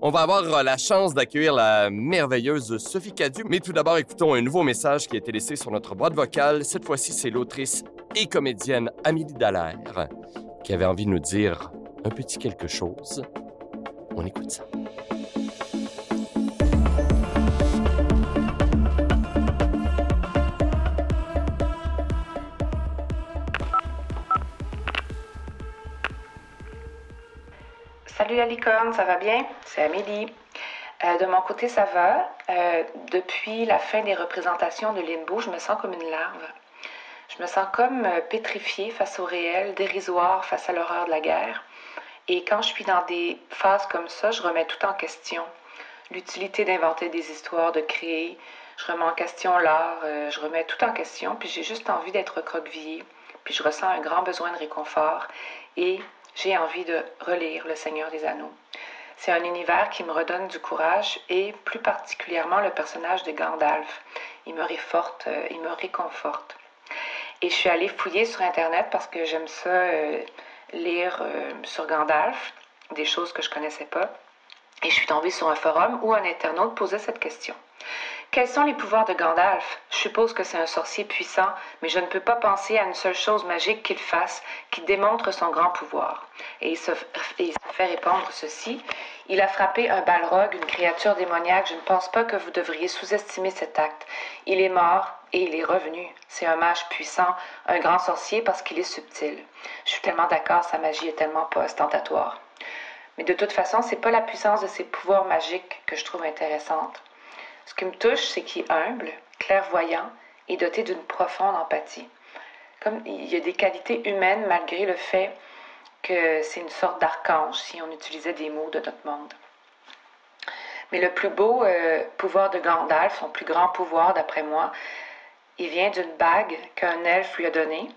on va avoir euh, la chance d'accueillir la merveilleuse Sophie Cadieux. Mais tout d'abord, écoutons un nouveau message qui a été laissé sur notre boîte vocale. Cette fois-ci, c'est l'autrice et comédienne Amélie Dallaire qui avait envie de nous dire un petit quelque chose. On écoute ça. Salut la licorne, ça va bien? C'est Amélie. Euh, de mon côté, ça va. Euh, depuis la fin des représentations de Limbo, je me sens comme une larve. Je me sens comme euh, pétrifiée face au réel, dérisoire face à l'horreur de la guerre. Et quand je suis dans des phases comme ça, je remets tout en question. L'utilité d'inventer des histoires, de créer. Je remets en question l'art, je remets tout en question, puis j'ai juste envie d'être recroquevillée. Puis je ressens un grand besoin de réconfort et j'ai envie de relire Le Seigneur des Anneaux. C'est un univers qui me redonne du courage et plus particulièrement le personnage de Gandalf. Il me réforte, euh, il me réconforte. Et je suis allée fouiller sur Internet parce que j'aime ça euh, lire euh, sur Gandalf, des choses que je connaissais pas. Et je suis tombée sur un forum où un internaute posait cette question. Quels sont les pouvoirs de Gandalf? Je suppose que c'est un sorcier puissant, mais je ne peux pas penser à une seule chose magique qu'il fasse qui démontre son grand pouvoir. Et il se, fait répondre ceci. Il a frappé un balrog, une créature démoniaque. Je ne pense pas que vous devriez sous-estimer cet acte. Il est mort et il est revenu. C'est un mage puissant, un grand sorcier parce qu'il est subtil. Je suis tellement d'accord, sa magie est tellement pas ostentatoire. Mais de toute façon, c'est pas la puissance de ses pouvoirs magiques que je trouve intéressante. Ce qui me touche, c'est qu'il est humble, clairvoyant et doté d'une profonde empathie. Comme il y a des qualités humaines malgré le fait que c'est une sorte d'archange si on utilisait des mots de notre monde. Mais le plus beau euh, pouvoir de Gandalf, son plus grand pouvoir d'après moi, il vient d'une bague qu'un elfe lui a donnée.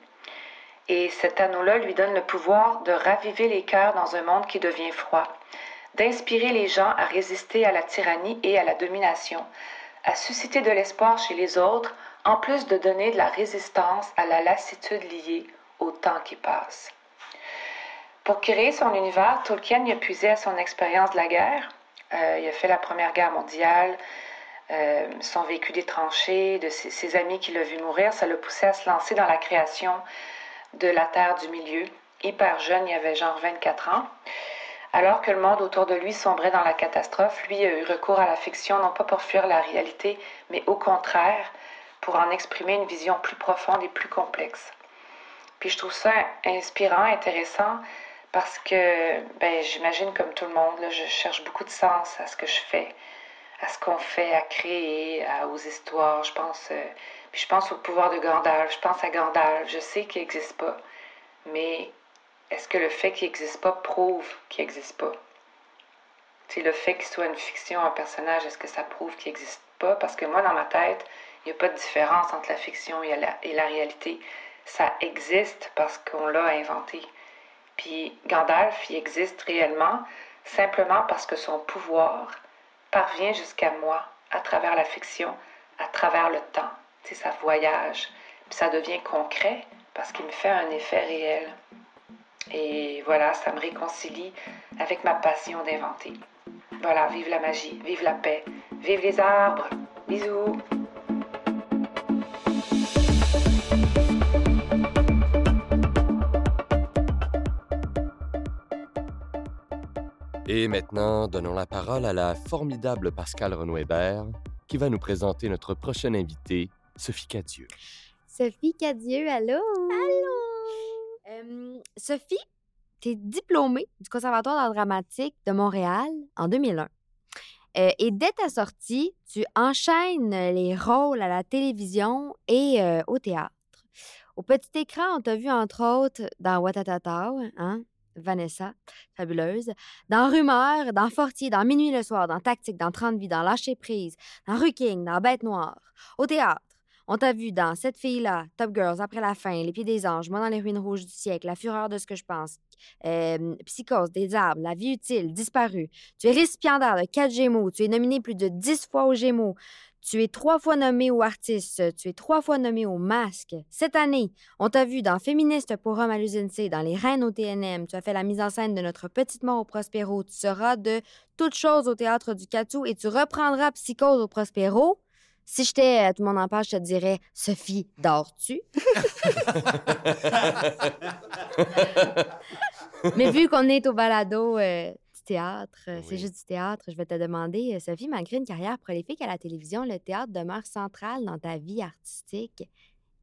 Et cet anneau-là lui donne le pouvoir de raviver les cœurs dans un monde qui devient froid, d'inspirer les gens à résister à la tyrannie et à la domination, à susciter de l'espoir chez les autres, en plus de donner de la résistance à la lassitude liée au temps qui passe. Pour créer son univers, Tolkien y a puisé à son expérience de la guerre. Euh, il a fait la Première Guerre mondiale, euh, son vécu des tranchées, de ses, ses amis qui l'ont vu mourir, ça l'a poussé à se lancer dans la création de la Terre du Milieu. Hyper jeune, il avait genre 24 ans. Alors que le monde autour de lui sombrait dans la catastrophe, lui a eu recours à la fiction non pas pour fuir la réalité, mais au contraire, pour en exprimer une vision plus profonde et plus complexe. Puis je trouve ça inspirant, intéressant, parce que, ben, j'imagine comme tout le monde, je cherche beaucoup de sens à ce que je fais, à ce qu'on fait, à créer, aux histoires. Je pense, euh, je pense au pouvoir de Gandalf, je pense à Gandalf, je sais qu'il n'existe pas, mais est-ce que le fait qu'il n'existe pas prouve qu'il n'existe pas? C'est le fait qu'il soit une fiction, un personnage, est-ce que ça prouve qu'il n'existe pas? Parce que moi, dans ma tête, il n'y a pas de différence entre la fiction et la, et la réalité. Ça existe parce qu'on l'a inventé. Puis Gandalf, il existe réellement simplement parce que son pouvoir parvient jusqu'à moi à travers la fiction, à travers le temps. Ça voyage. Puis ça devient concret parce qu'il me fait un effet réel. Et voilà, ça me réconcilie avec ma passion d'inventer. Voilà, vive la magie, vive la paix, vive les arbres. Bisous. Et maintenant, donnons la parole à la formidable Pascal Renaud-Hébert, qui va nous présenter notre prochaine invitée, Sophie Cadieux. Sophie Cadieux, allô? Allô! Sophie, tu es diplômée du Conservatoire d'art dramatique de Montréal en 2001. Euh, et dès ta sortie, tu enchaînes les rôles à la télévision et euh, au théâtre. Au petit écran, on t'a vu entre autres dans Watatata, hein? Vanessa, fabuleuse, dans Rumeur, dans Fortier, dans Minuit le soir, dans Tactique, dans 30 vies, dans Lâcher prise, dans Ruking, dans Bête noire. Au théâtre, on t'a vu dans Cette fille-là, Top Girls, Après la fin, Les pieds des anges, Moi dans les ruines rouges du siècle, La fureur de ce que je pense, euh, Psychose, Des arbres, La vie utile, Disparu. Tu es récipiendaire de quatre Gémeaux. Tu es nominé plus de 10 fois aux Gémeaux. Tu es trois fois nommé au artiste. Tu es trois fois nommé au masque. Cette année, on t'a vu dans Féministe pour hommes à l'usine dans Les Reines au TNM. Tu as fait la mise en scène de Notre Petite Mort au Prospero. Tu seras de toutes choses au Théâtre du Catou et tu reprendras Psychose au Prospero. Si j'étais à tout le monde en page, je te dirais Sophie, dors-tu? Mais vu qu'on est au balado euh, du théâtre, euh, c'est juste du théâtre, je vais te demander, euh, Sophie, malgré une carrière prolifique à la télévision, le théâtre demeure central dans ta vie artistique.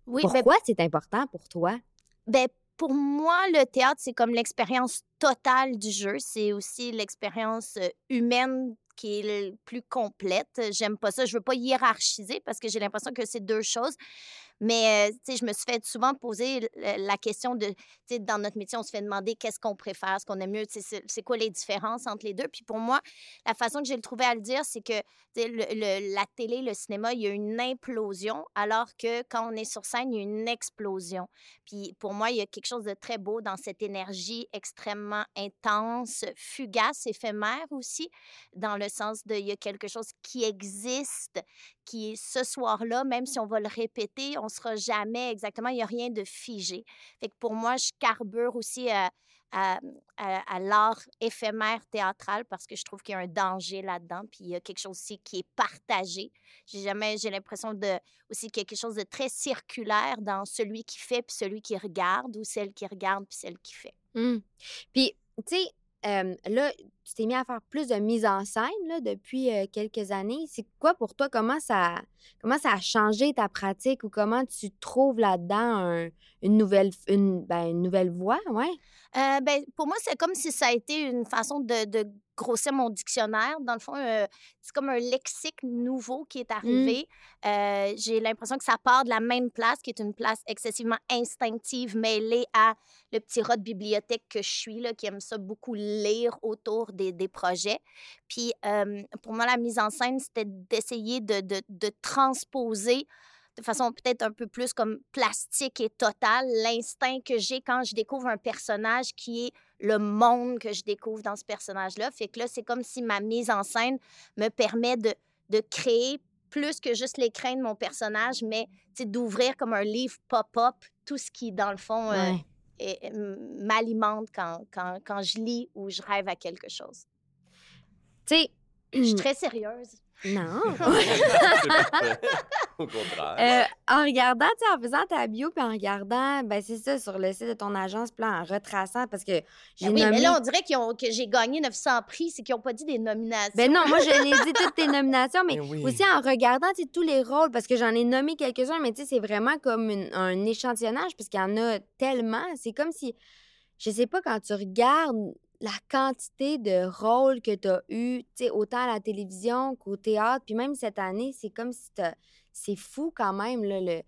Oui, ben, Pourquoi c'est important pour toi? ben, pour moi, le théâtre, c'est comme l'expérience totale du jeu. C'est aussi l'expérience euh, humaine qui est plus complète. J'aime pas ça. Je veux pas hiérarchiser parce que j'ai l'impression que c'est deux choses. Mais, euh, je me suis fait souvent poser la question de, dans notre métier, on se fait demander qu'est-ce qu'on préfère, ce qu'on aime mieux, c'est quoi les différences entre les deux? Puis pour moi, la façon que j'ai trouvé à le dire, c'est que, le- le- la télé, le cinéma, il y a une implosion, alors que quand on est sur scène, il y a une explosion. Puis pour moi, il y a quelque chose de très beau dans cette énergie extrêmement intense, fugace, éphémère aussi, dans le sens de il y a quelque chose qui existe, qui ce soir-là, même si on va le répéter, on sera jamais exactement, il n'y a rien de figé. Fait pour moi, je carbure aussi à, à, à- l'art éphémère théâtral parce que je trouve qu'il y a un danger là-dedans, puis il y a quelque chose aussi qui est partagé. J'ai jamais, j'ai l'impression de aussi quelque chose de très circulaire dans celui qui fait puis celui qui regarde ou celle qui regarde puis celle qui fait. Hum. Puis, tu sais, euh, là, tu t'es mis à faire plus de mise en scène là, depuis quelques années. C'est quoi pour toi? Comment ça, comment ça a changé ta pratique ou comment tu trouves là-dedans un- une, nouvelle, une, ben, une nouvelle voie? Ouais. Ben, pour moi, c'est comme si ça a été une façon de grossir mon dictionnaire. Dans le fond, euh, c'est comme un lexique nouveau qui est arrivé. Euh, J'ai l'impression que ça part de la même place, qui est une place excessivement instinctive, mêlée à le petit rat de bibliothèque que je suis, là, qui aime ça beaucoup lire autour des, des projets. Puis, euh, pour moi, la mise en scène, c'était d'essayer de, de, de transposer de façon peut-être un peu plus comme plastique et totale, l'instinct que j'ai quand je découvre un personnage qui est le monde que je découvre dans ce personnage-là. Fait que là, c'est comme si ma mise en scène me permet de, de créer plus que juste l'écran de mon personnage, mais d'ouvrir comme un livre pop-up tout ce qui, dans le fond, euh, Ouais. m'alimente quand, quand, quand je lis ou je rêve à quelque chose. Tu sais, Je suis très sérieuse. Non. Au contraire. Euh, en regardant, tu sais, en faisant ta bio, puis en regardant, ben c'est ça, sur le site de ton agence, puis là, en retraçant, parce que j'ai Ben oui, nommé... mais là, on dirait qu'ils ont- que j'ai gagné 900 prix, c'est qu'ils n'ont pas dit des nominations. Ben non, moi, je l'ai dit toutes tes nominations, mais oui. aussi en regardant, tu sais, tous les rôles, parce que j'en ai nommé quelques-uns, mais tu sais, c'est vraiment comme une- un échantillonnage, parce qu'il y en a tellement. C'est comme si, je sais pas, quand tu regardes la quantité de rôles que tu as eu, autant à la télévision qu'au théâtre, puis même cette année, c'est comme si c'est fou quand même, là, le...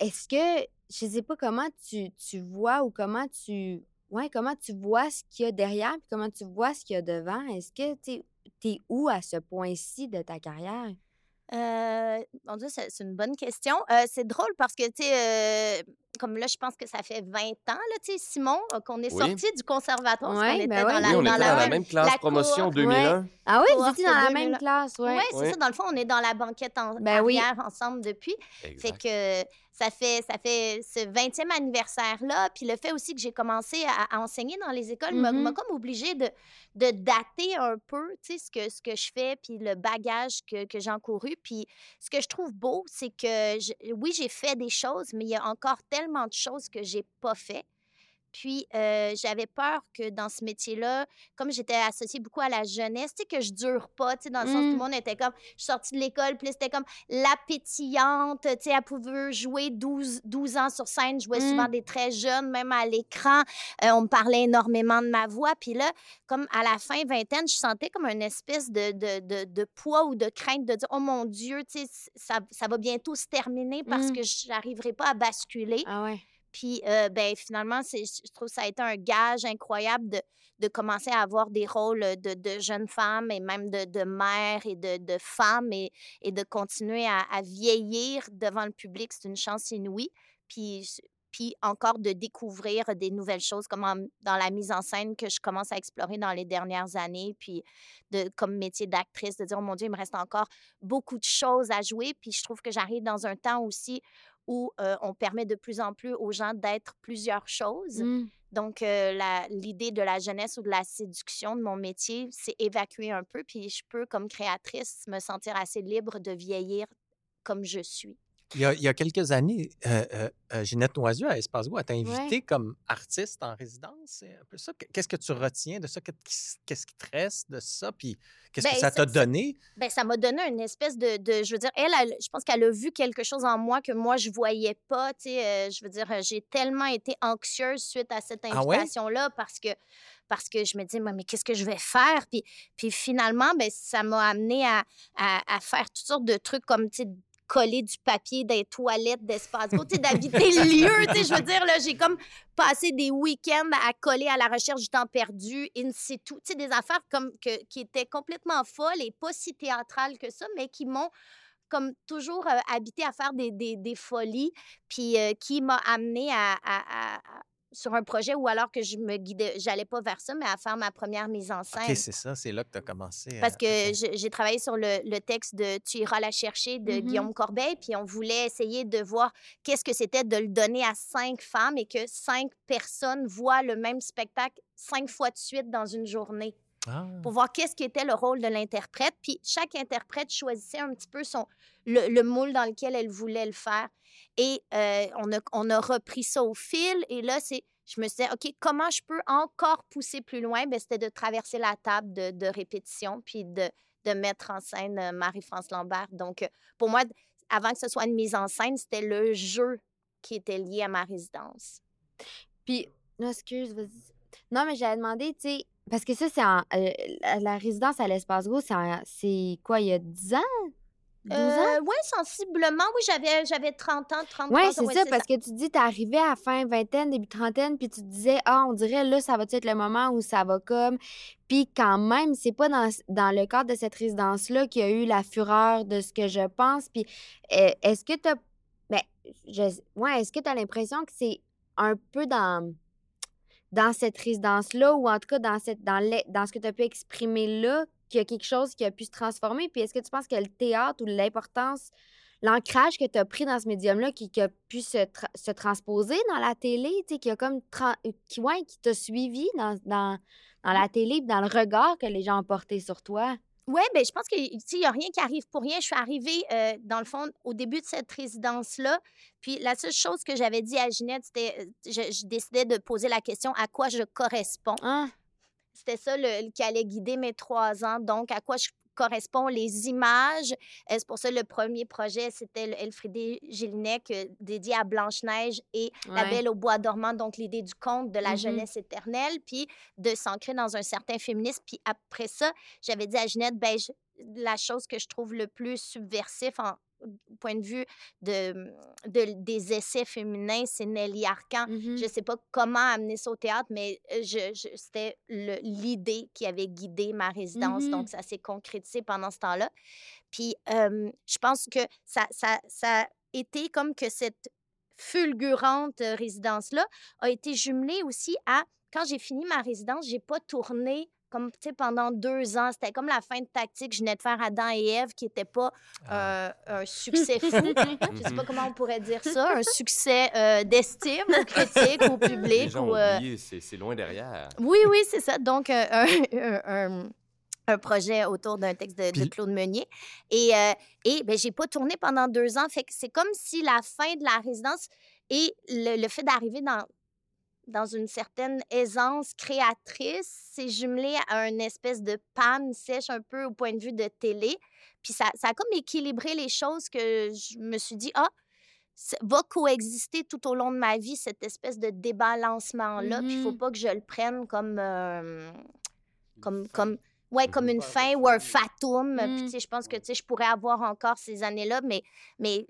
Est-ce que, je sais pas comment tu, vois ou comment tu... Ouais, comment tu vois ce qu'il y a derrière, puis comment tu vois ce qu'il y a devant. Est-ce que tu es où à ce point-ci de ta carrière? Euh, mon Dieu, c'est c'est une bonne question. Euh, c'est drôle parce que, tu sais, euh, comme là, je pense que ça fait 20 ans, là, tu sais, Simon, euh, qu'on est Oui. sorti du conservatoire. Ouais, qu'on était ben dans oui. la, oui, on dans était la dans la même- même classe la promotion cohorte. 2001. Ah oui, vous étiez dans la 2000. même classe, ouais. Oui, c'est Oui. ça. Dans le fond, on est dans la banquette en Ben oui. arrière ensemble depuis. Fait Exact. que ça fait, ça fait ce 20e anniversaire-là. Puis le fait aussi que j'ai commencé à, à enseigner dans les écoles m'a- Mhm. m'a comme obligée de, de dater un peu ce que, ce que je fais, puis le bagage que, que j'ai encouru. Puis ce que je trouve beau, c'est que je- oui, j'ai fait des choses, mais il y a encore tellement de choses que j'ai pas fait. Puis, euh, j'avais peur que dans ce métier-là, comme j'étais associée beaucoup à la jeunesse, tu sais, que je dure pas, tu sais, dans le sens où tout Mm. le monde était comme, je suis sortie de l'école, puis c'était comme la pétillante, tu sais, elle pouvait jouer 12, 12 ans sur scène, je jouais Mm. souvent des très jeunes, même à l'écran, Euh, on me parlait énormément de ma voix, puis là, comme à la fin vingtaine, je sentais comme une espèce de, de, de, de poids ou de crainte de dire, oh mon Dieu, tu sais, ça, ça va bientôt se terminer parce Mm. que je n'arriverai pas à basculer. Ah ouais. Puis, euh, ben, finalement, je trouve que ça a été un gage incroyable de, de commencer à avoir des rôles de, de jeunes femmes et même de, de mères et de, de femmes et, et de continuer à, vieillir devant le public. C'est une chance inouïe. Puis, puis encore de découvrir des nouvelles choses comme dans la mise en scène que je commence à explorer dans les dernières années. Puis, de, comme métier d'actrice, de dire, oh mon Dieu, il me reste encore beaucoup de choses à jouer. Puis, je trouve que j'arrive dans un temps aussi où euh, on permet de plus en plus aux gens d'être plusieurs choses. Mm. Donc, euh, l'idée de la jeunesse ou de la séduction de mon métier, c'est évacuer un peu, puis je peux, comme créatrice, me sentir assez libre de vieillir comme je suis. Il y a, il y a quelques années, euh, euh, euh, Ginette Noisieux à Espace Go, elle t'a invité Ouais. comme artiste en résidence. C'est un peu ça. Qu'est-ce que tu retiens de ça? Qu'est-ce qui te reste de ça? Puis qu'est-ce Ben, que ça ça- t'a donné? Ben, ça m'a donné une espèce de, de- je veux dire, elle, elle- je pense qu'elle a vu quelque chose en moi que moi, je voyais pas, tu sais, euh, je veux dire, euh, j'ai tellement été anxieuse suite à cette Ah ouais? invitation-là parce que parce que je me dis, mais, qu'est-ce que je vais faire? Puis, puis finalement, ben, ça m'a amené à, à, à faire toutes sortes de trucs comme, coller du papier des toilettes d'espace tu sais, d'habiter le lieu, je veux dire, là, j'ai comme passé des week-ends à coller à la recherche du temps perdu, in situ, tu des affaires comme que, qui étaient complètement folles et pas si théâtrales que ça, mais qui m'ont comme toujours euh, habité à faire des, des, des folies, puis euh, qui m'a amené à- sur un projet où alors que je me guidais, j'allais pas vers ça, mais à faire ma première mise en scène. OK, c'est ça, c'est là que tu as commencé. Parce que j'ai travaillé sur le, le texte de Tu iras la chercher de Mhm. Guillaume Corbeil, puis on voulait essayer de voir qu'est-ce que c'était de le donner à cinq femmes et que cinq personnes voient le même spectacle cinq fois de suite dans une journée Ah. pour voir qu'est-ce qui était le rôle de l'interprète. Puis chaque interprète choisissait un petit peu son, le, le moule dans lequel elle voulait le faire. Et euh, on, a, on a repris ça au fil. Et là, c'est, je me suis dit, OK, comment je peux encore pousser plus loin? Ben, c'était de traverser la table de, de répétition puis de, de mettre en scène euh, Marie-France Lambert. Donc, euh, pour moi, avant que ce soit une mise en scène, c'était le jeu qui était lié à ma résidence. Puis, non, excuse, vas-y. Non, mais j'avais demandé, tu sais, parce que ça, c'est en. euh, la, résidence à l'Espace Go, c'est en- c'est quoi, il y a 10 ans? 12 ans? oui, sensiblement. Oui, j'avais, j'avais 30 ans, 33 Oui, c'est ça, parce que tu dis, t'es arrivé à fin vingtaine, début trentaine, puis tu te disais, ah, on dirait, là, ça va être le moment où ça va comme. Puis quand même, c'est pas dans, dans le cadre de cette résidence-là qu'il y a eu la fureur de ce que je pense. Puis euh, est-ce que t'as. Ben, je... ouais, est-ce que t'as l'impression que c'est un peu dans. Dans cette résidence-là, ou en tout cas dans, cette, dans, l'e- dans ce que tu as pu exprimer là, qu'il y a quelque chose qui a pu se transformer? Puis est-ce que tu penses que le théâtre ou l'importance l'ancrage que tu as pris dans ce médium-là qui, qui a pu se, tra- se transposer dans la télé, tu sais, qui a comme qui, ouais, qui t'a suivi dans, dans, dans la télé, dans le regard que les gens ont porté sur toi? Oui, ben je pense qu'il n'y a rien qui arrive pour rien. Je suis arrivée, euh, dans le fond, au début de cette résidence-là. Puis la seule chose que j'avais dit à Ginette, c'était, euh, je, je décidais de poser la question à quoi je corresponds? Ah, C'était ça le, qui allait guider mes trois ans. Donc, à quoi je correspond les images. Euh, C'est pour ça le premier projet, c'était le Elfriede Gélinec euh, dédié à Blanche-Neige et La. Belle au bois dormant, donc l'idée du conte de la Mhm. jeunesse éternelle, puis de s'ancrer dans un certain féminisme. Puis après ça, j'avais dit à Ginette, ben, je- la chose que je trouve le plus subversif en point de vue de, de- des essais féminins, c'est Nelly Arcan. mhm. Je sais pas comment amener ça au théâtre, mais euh, je, je- c'était l'idée qui avait guidé ma résidence. Mhm. Donc, ça s'est concrétisé pendant ce temps-là. Puis, euh, je pense que ça, ça, ça a été comme que cette fulgurante euh, résidence-là a été jumelée aussi à, quand j'ai fini ma résidence, j'ai pas tourné comme, tu sais, pendant deux ans. C'était comme la fin de tactique. Je venais de faire Adam et Ève, qui n'était pas Ah. euh, un succès fou. Je sais pas comment on pourrait dire ça. Un succès euh, d'estime aux critiques, au Les public. gens ou, ont euh, c'est loin derrière. Oui, oui, c'est ça. Donc, un, un- projet autour d'un texte de, Claude Meunier. Et, euh, et ben, j'ai pas tourné pendant deux ans. Fait que c'est comme si la fin de la résidence et le, le fait d'arriver dans, dans une certaine aisance créatrice, c'est jumelé à une espèce de panne sèche un peu au point de vue de télé. Puis ça, ça a comme équilibré les choses que je me suis dit, ah, va coexister tout au long de ma vie, cette espèce de débalancement-là. Puis il faut Mhm. pas que je le prenne comme... euh, comme, comme, ouais, comme une fin ou un fatum. Puis, Mm. tu sais, je pense que tu sais, je pourrais avoir encore ces années-là, mais, mais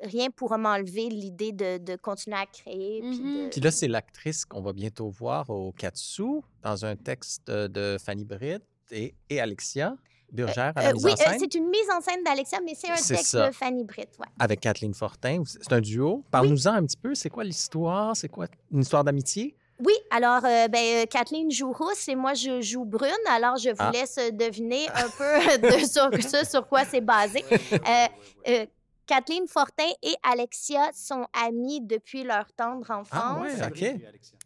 rien pour m'enlever l'idée de, de continuer à créer. puis Mhm. de- Puis là, c'est l'actrice qu'on va bientôt voir au Katsu, dans un texte de Fanny Britt et, et Alexia Burgère à la Euh, mise oui, en euh, c'est une mise en scène d'Alexia, mais c'est un texte ça. de Fanny Britt. Ouais. avec Kathleen Fortin. C'est un duo. Parle-nous-en un petit peu. C'est quoi l'histoire? C'est quoi une histoire d'amitié? Oui, alors, euh, ben, euh, Kathleen joue rousse et moi, je joue brune. Alors, je vous Ah. laisse euh, deviner un peu de sur, ce sur quoi c'est basé. Kathleen Fortin et Alexia sont amies depuis leur tendre enfance. Ah ouais, OK.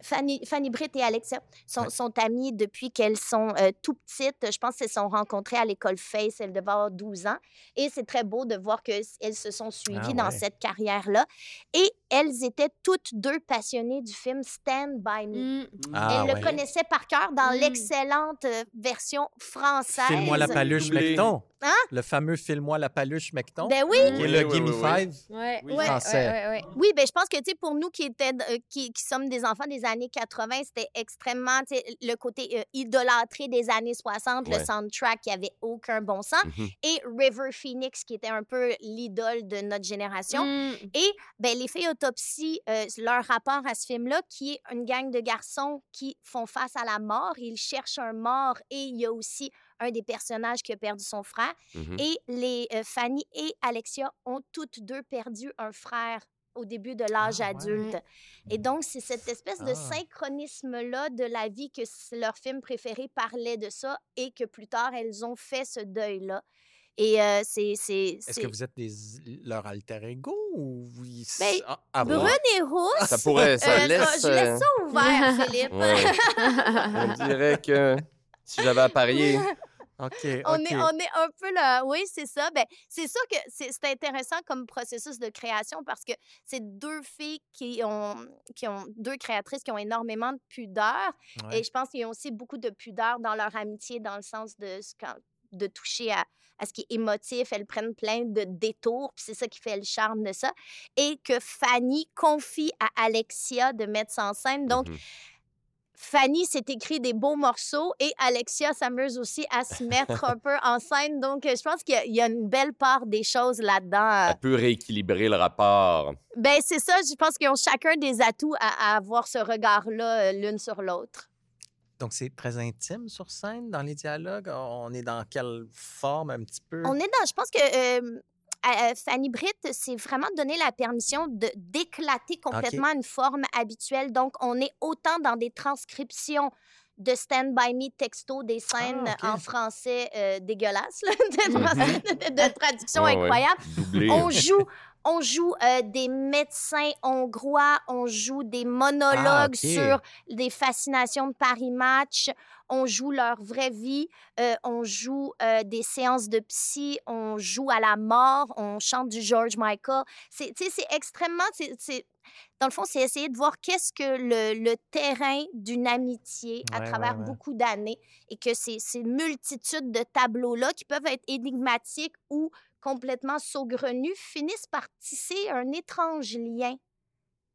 Fanny, Fanny Britt et Alexia sont, sont amies depuis qu'elles sont euh, tout petites. Je pense qu'elles se sont rencontrées à l'école Face. Elles devaient avoir 12 ans. Et c'est très beau de voir qu'elles se sont suivies Ah dans ouais. cette carrière-là. Et elles étaient toutes deux passionnées du film Stand By Me. Mm. Ah, elles ouais. le connaissaient par cœur dans Mm. l'excellente euh, version française. File-moi la paluche. Mecton. Hein? Le fameux File-moi la paluche, Mecton. Ben oui, qui est le Gimme. Five Ouais, ouais, Français. ouais, ouais, ouais. Oui, ben je pense que, tu sais, pour nous qui, étaient, euh, qui, qui sommes des enfants des années 80, c'était extrêmement, le côté euh, idolâtré des années 60, le soundtrack qui avait aucun bon sens, Mhm. et River Phoenix qui était un peu l'idole de notre génération. Mm. Et ben, les filles autopsie, euh, leur rapport à ce film-là, qui est une gang de garçons qui font face à la mort. Ils cherchent un mort et il y a aussi un des personnages qui a perdu son frère. Mhm. Et les euh, Fanny et Alexia ont toutes deux perdu un frère au début de l'âge Ah ouais. adulte. Et donc, c'est cette espèce de Ah. synchronisme-là de la vie que leur film préféré parlait de ça et que plus tard, elles ont fait ce deuil-là. Et euh, c'est... c'est- Est-ce que vous êtes des, leur alter ego ou vous... Ben, Ah. Brune et rousse. Ça pourrait, ça Euh, laisse. Je laisse ça euh, ouvert, Philippe. ouais. On dirait que si j'avais à parier, On, est, on est un peu là. Oui, c'est ça. Ben, c'est sûr que c'est intéressant comme processus de création parce que c'est deux filles qui ont, qui ont, deux créatrices qui ont énormément de pudeur. Ouais. Et je pense qu'ils ont aussi beaucoup de pudeur dans leur amitié, dans le sens de, ce de toucher à, à ce qui est émotif. Elles prennent plein de détours, puis c'est ça qui fait le charme de ça. Et que Fanny confie à Alexia de mettre ça en scène. Donc, Mhm. Fanny s'est écrit des beaux morceaux et Alexia s'amuse aussi à se mettre un peu en scène. Donc, euh, je pense qu'il y a- il y, a une belle part des choses là-dedans. ça peut rééquilibrer le rapport. Ben, c'est ça. Je pense qu'ils ont chacun des atouts à, à avoir ce regard-là euh, l'une sur l'autre. Donc, c'est très intime sur scène, dans les dialogues? On est dans quelle forme un petit peu? On est dans, je pense que euh, euh, Fanny Britt s'est vraiment donné la permission de d'éclater complètement une forme habituelle. Donc, on est autant dans des transcriptions de Stand By Me texto, des scènes Ah, en français euh, dégueulasses, là, de, de- de traduction incroyable. On joue, On joue euh, des médecins hongrois, on joue des monologues Ah, ok. sur des fascinations de Paris Match, on joue leur vraie vie, euh, on joue euh, des séances de psy, on joue à la mort, on chante du George Michael. C'est, extrêmement... c'est- dans le fond, c'est essayer de voir qu'est-ce que le, le terrain d'une amitié à Ouais, travers ouais, ouais. beaucoup d'années et que ces, ces multitudes de tableaux-là qui peuvent être énigmatiques ou complètement saugrenus finissent par tisser un étrange lien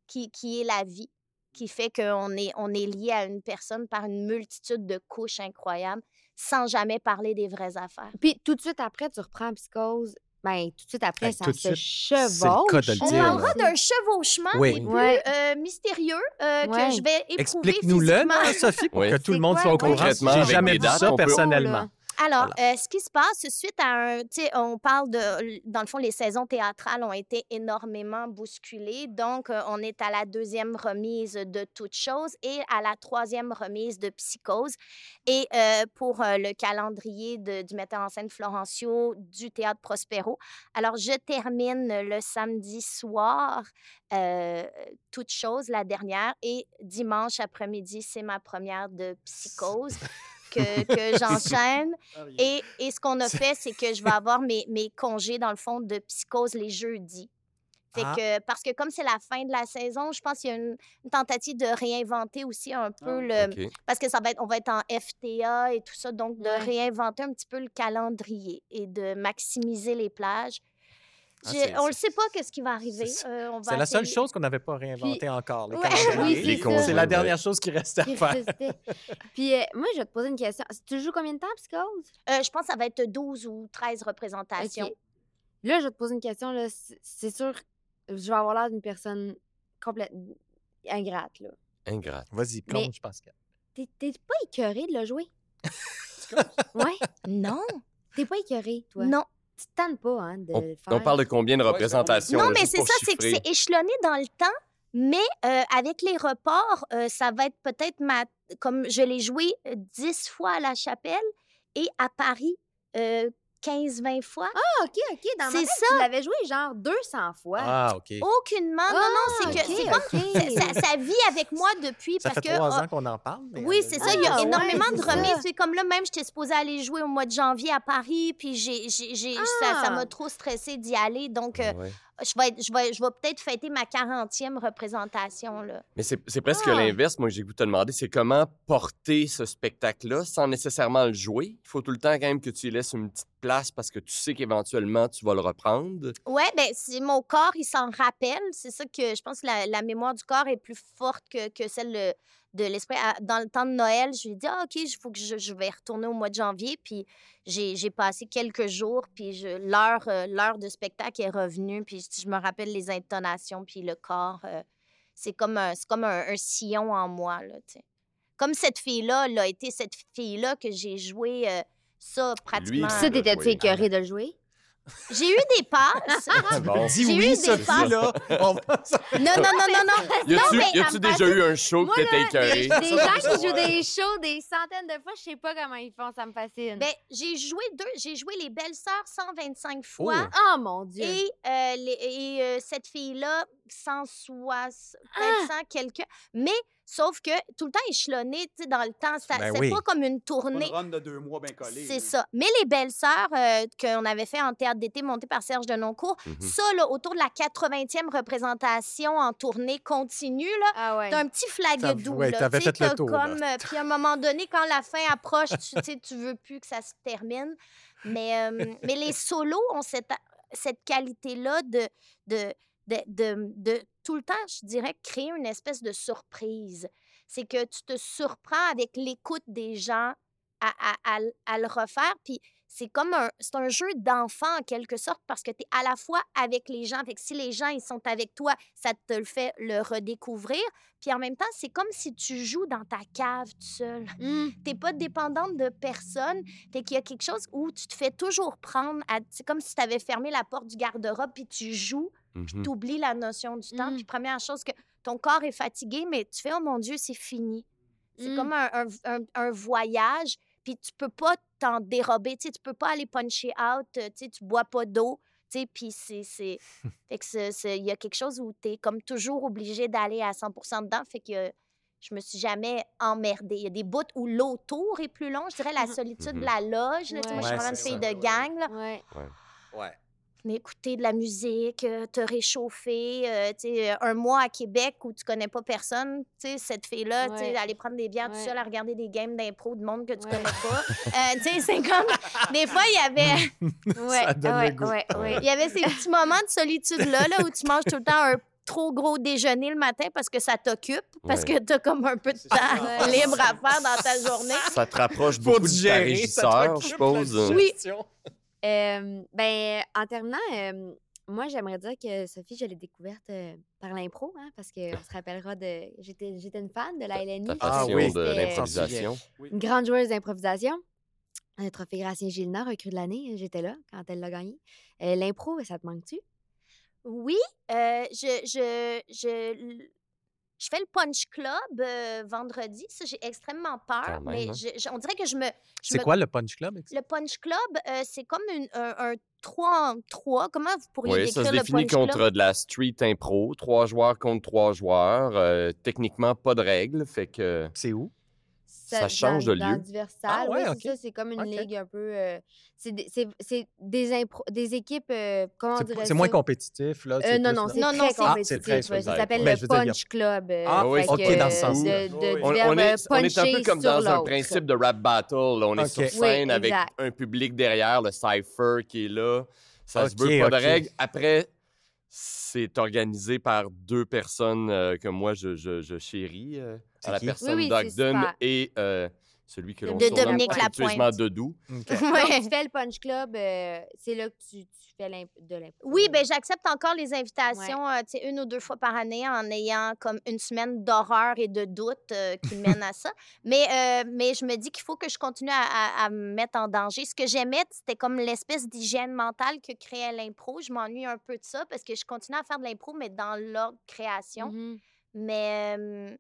qui, qui est la vie, qui fait qu'on est, on est lié à une personne par une multitude de couches incroyables sans jamais parler des vraies affaires. Puis tout de suite après, tu reprends Psychose. Ben, tout de suite après, Hey, ça se suite, c'est le chevauche. cas de le On parlera d'un chevauchement Oui. plus Ouais. euh, mystérieux euh, Ouais. que je vais éprouver Explique-nous-le, Sophie, pour Oui. que tout le monde quoi? soit au courant. J'ai jamais dates, ça personnellement. Alors, euh, ce qui se passe suite à un, tu sais, on parle de, dans le fond, les saisons théâtrales ont été énormément bousculées. Donc, euh, on est à la deuxième remise de Toutes choses et à la troisième remise de Psychose. Et euh, pour le calendrier de- du metteur en scène Florencio du Théâtre Prospero. Alors, je termine le samedi soir Toutes choses, la dernière, et dimanche après-midi, c'est ma première de Psychose. que, que j'enchaîne. Et, et ce qu'on a fait, c'est que je vais avoir mes, mes congés, dans le fond, de psychose les jeudis. Fait Ah. que, parce que comme c'est la fin de la saison, je pense qu'il y a une, une tentative de réinventer aussi un peu Ah, le... Parce que ça va être, on va être en FTA et tout ça, donc de Ouais. réinventer un petit peu le calendrier et de maximiser les plages. Ah, on ne sait pas qu'est-ce qui va arriver. c'est- Euh, C'est la seule chose qu'on n'avait pas réinventée Puis- encore, les Ouais. calendriers. Oui, c'est la ouais. dernière chose qui restait à Qui faire. Puis euh, moi, je vais te poser une question. Tu joues combien de temps, Psychose? Euh, je pense que ça va être 12 ou 13 représentations. Là, je vais te poser une question. là. C'est sûr, je vais avoir l'air d'une personne complètement ingrate. là. Ingrate. Vas-y, plonge, Pascal. T'es t'es pas écœuré de le jouer? ouais? Non, T'es pas écœuré, toi? non. Tu te tannes pas, hein, de On, le on faire. parle de combien de représentations? Non, là, mais c'est ça, c'est que chiffrer? c'est échelonné dans le temps. Mais euh, avec les reports, euh, ça va être peut-être ma. Comme je l'ai joué euh, 10 fois à la chapelle et à Paris euh, 15-20 fois. Ah, OK, OK. Dans ma C'est tête, ça. tu l'avais joué genre 200 fois. Ah, OK. Aucunement. non, non, c'est que. Ah, OK, c'est comme. Ça, ça vit avec moi depuis Ça parce fait que. trois ah, ans qu'on en parle. Oui, elle- c'est ça. Il y a Ah, ouais, énormément de remises. C'est comme là, même, j'étais supposée aller jouer au mois de janvier à Paris, puis j'ai, j'ai, j'ai- ça, ça m'a trop stressée d'y aller. Donc, euh. Je vais, être- je vais, je vais peut-être fêter ma 40e représentation. Là. Mais c'est presque Ah. l'inverse, moi, j'ai goût de te demander. C'est comment porter ce spectacle-là sans nécessairement le jouer? Il faut tout le temps, quand même, que tu y laisses une petite place parce que tu sais qu'éventuellement, tu vas le reprendre. Ben c'est mon corps, il s'en rappelle. C'est ça que je pense que la, la mémoire du corps est plus forte que, que celle de, l'esprit. Dans le temps de Noël, je lui ai dit, ah, OK, il faut que je, je vais retourner au mois de janvier. Puis j'ai j'ai passé quelques jours, puis l'heure euh, l'heure de spectacle est revenue. Puis je, je me rappelle les intonations, puis le corps. euh, c'est comme, un, c'est comme un, un sillon en moi, là, tu sais. Comme cette fille-là, l'a été cette fille-là que j'ai joué euh, ça pratiquement. Puis ça, t'étais-tu écœuré de le jouer? J'ai eu des passes. Bon. Dis J'ai eu oui, des Sophie, passes. là. On va- non, non, non, non, non. Y a-tu mais y a-tu ça me déjà eu un show Moi, que t'étais écœuré? Des gens qui jouent des shows des centaines de fois, je sais pas comment ils font, ça me fascine. Ben, j'ai joué deux, j'ai joué les belles sœurs 125 fois oh mon Dieu! et, euh, les- et euh, cette fille-là 160, peut-être 100 quelques. Mais sauf que tout le temps échelonné, tu sais, dans le temps, ça- Ben c'est oui. pas comme une Une tournée. run de deux mois bien collée. C'est ça. Mais les belles sœurs euh, qu'on avait fait en théâtre d'été monté par Serge Denoncourt, Mhm. ça, là, autour de la 80e représentation en tournée continue, là, Ah ouais. T'as un petit flag T'as- doux, ouais, là. t'avais tu sais, fait le tour. Comme, euh, puis à un moment donné, quand la fin approche, tu tu sais, tu veux plus que ça se termine. Mais, euh, mais les solos ont cette, cette qualité-là de, de, de, de, de tout le temps, je dirais, créer une espèce de surprise. C'est que tu te surprends avec l'écoute des gens à, à, à l- à le refaire. Puis c'est comme un, c'est un jeu d'enfant en quelque sorte parce que tu es à la fois avec les gens. Fait que si les gens ils sont avec toi, ça te le fait le redécouvrir. Puis en même temps, c'est comme si tu joues dans ta cave tout seul. Hum. T'es pas dépendante de personne. Fait qu'il y a quelque chose où tu te fais toujours prendre. C'est comme si tu avais fermé la porte du garde-robe puis tu joues Mhm. tu oublies la notion du temps. Mm. Puis première chose que ton corps est fatigué, mais tu fais, oh mon Dieu, c'est fini. C'est Mm. comme un, un- un- un voyage, puis tu peux pas t'en dérober. Tu sais, tu peux pas aller puncher out, euh, tu sais, tu bois pas d'eau, Tu sais, puis c'est... c'est- fait que c'est- c'est- il y a quelque chose où tu es comme toujours obligé d'aller à 100 dedans. Fait que je me suis jamais emmerdée. Il y a des bouts où l'autour est plus long. Je dirais la solitude de la loge. là. Tu sais, Moi, je suis Ouais, vraiment une fille ça. de gang. là. Ouais. Ouais. Écouter de la musique, euh, te réchauffer, euh, tu sais, un mois à Québec où tu connais pas personne, tu sais, cette fille-là, tu sais, Ouais. aller prendre des bières tout seul à regarder des games d'impro de monde que tu Ouais. connais pas. Euh, tu sais, c'est comme... Des fois, il y avait... Ouais, Ça donne le ouais, goût. ouais, ouais. Il y avait ces petits moments de solitude-là, là, où tu manges tout le temps un trop gros déjeuner le matin parce que ça t'occupe, parce Ouais. que t'as comme un peu de temps libre à faire dans ta journée. Ça te rapproche beaucoup de ta digérer, ça régisseur, je suppose. Oui. Euh, ben, en terminant, euh, moi, j'aimerais dire que Sophie, je l'ai découverte euh, par l'impro, hein, parce qu'on se rappellera de. J'étais j'étais une fan de la LNI. Ah oui. de l'improvisation. Une grande joueuse d'improvisation. Le trophée Gracien Gilna, recrue de l'année, j'étais là quand elle l'a gagné. Euh, L'impro, ça te manque-tu? Oui, euh, je, je, je, je fais le Punch Club euh, vendredi. Ça, j'ai extrêmement peur. Même, mais hein. je- je- on dirait que je me. C'est me- quoi le Punch Club? Le Punch Club, euh, c'est comme une- un, un 3 en 3. Comment vous pourriez Oui, ça se le définit Punch contre Club? de la street impro. Trois joueurs contre trois joueurs. euh, techniquement, pas de règles. Fait que C'est où? Ça change dans, de lieu. Ah ouais, oui, ok. c'est ça. C'est comme une ligue un peu... euh, c'est des, c'est- c'est des, impro- des équipes... euh, comment on C'est moins compétitif, là? Euh, c'est non, non, c'est Non, très non, c'est- Ah, compétitif. très ouais, ça compétitif. s'appelle Ben, le dire, Punch Club. euh, Ah, oui, ok, que, dans ce sens-là. De, de, on, on est, on est un peu comme dans un principe de rap battle. là. On est sur Oui, scène avec un public derrière, le cypher qui est là. Ça se veut pas de règles. Après, c'est organisé par deux personnes euh, que moi, je, je, je chéris. euh, à la personne Oui, oui, c'est d'Ogden et euh, celui que De l'on De surnomme Dominique Lapointe. Dodou. OK. Donc, Ouais. tu fais le Punch Club, euh, c'est là que tu, tu fais de l'impro. Oui, ben j'accepte encore les invitations, euh, une ou deux fois par année en ayant comme une semaine d'horreur et de doute euh, qui mène à ça. Mais, euh, mais je me dis qu'il faut que je continue à, à- à me mettre en danger. Ce que j'aimais, c'était comme l'espèce d'hygiène mentale que créait l'impro. Je m'ennuie un peu de ça parce que je continue à faire de l'impro, mais dans l'ordre création. Mhm. Mais, euh,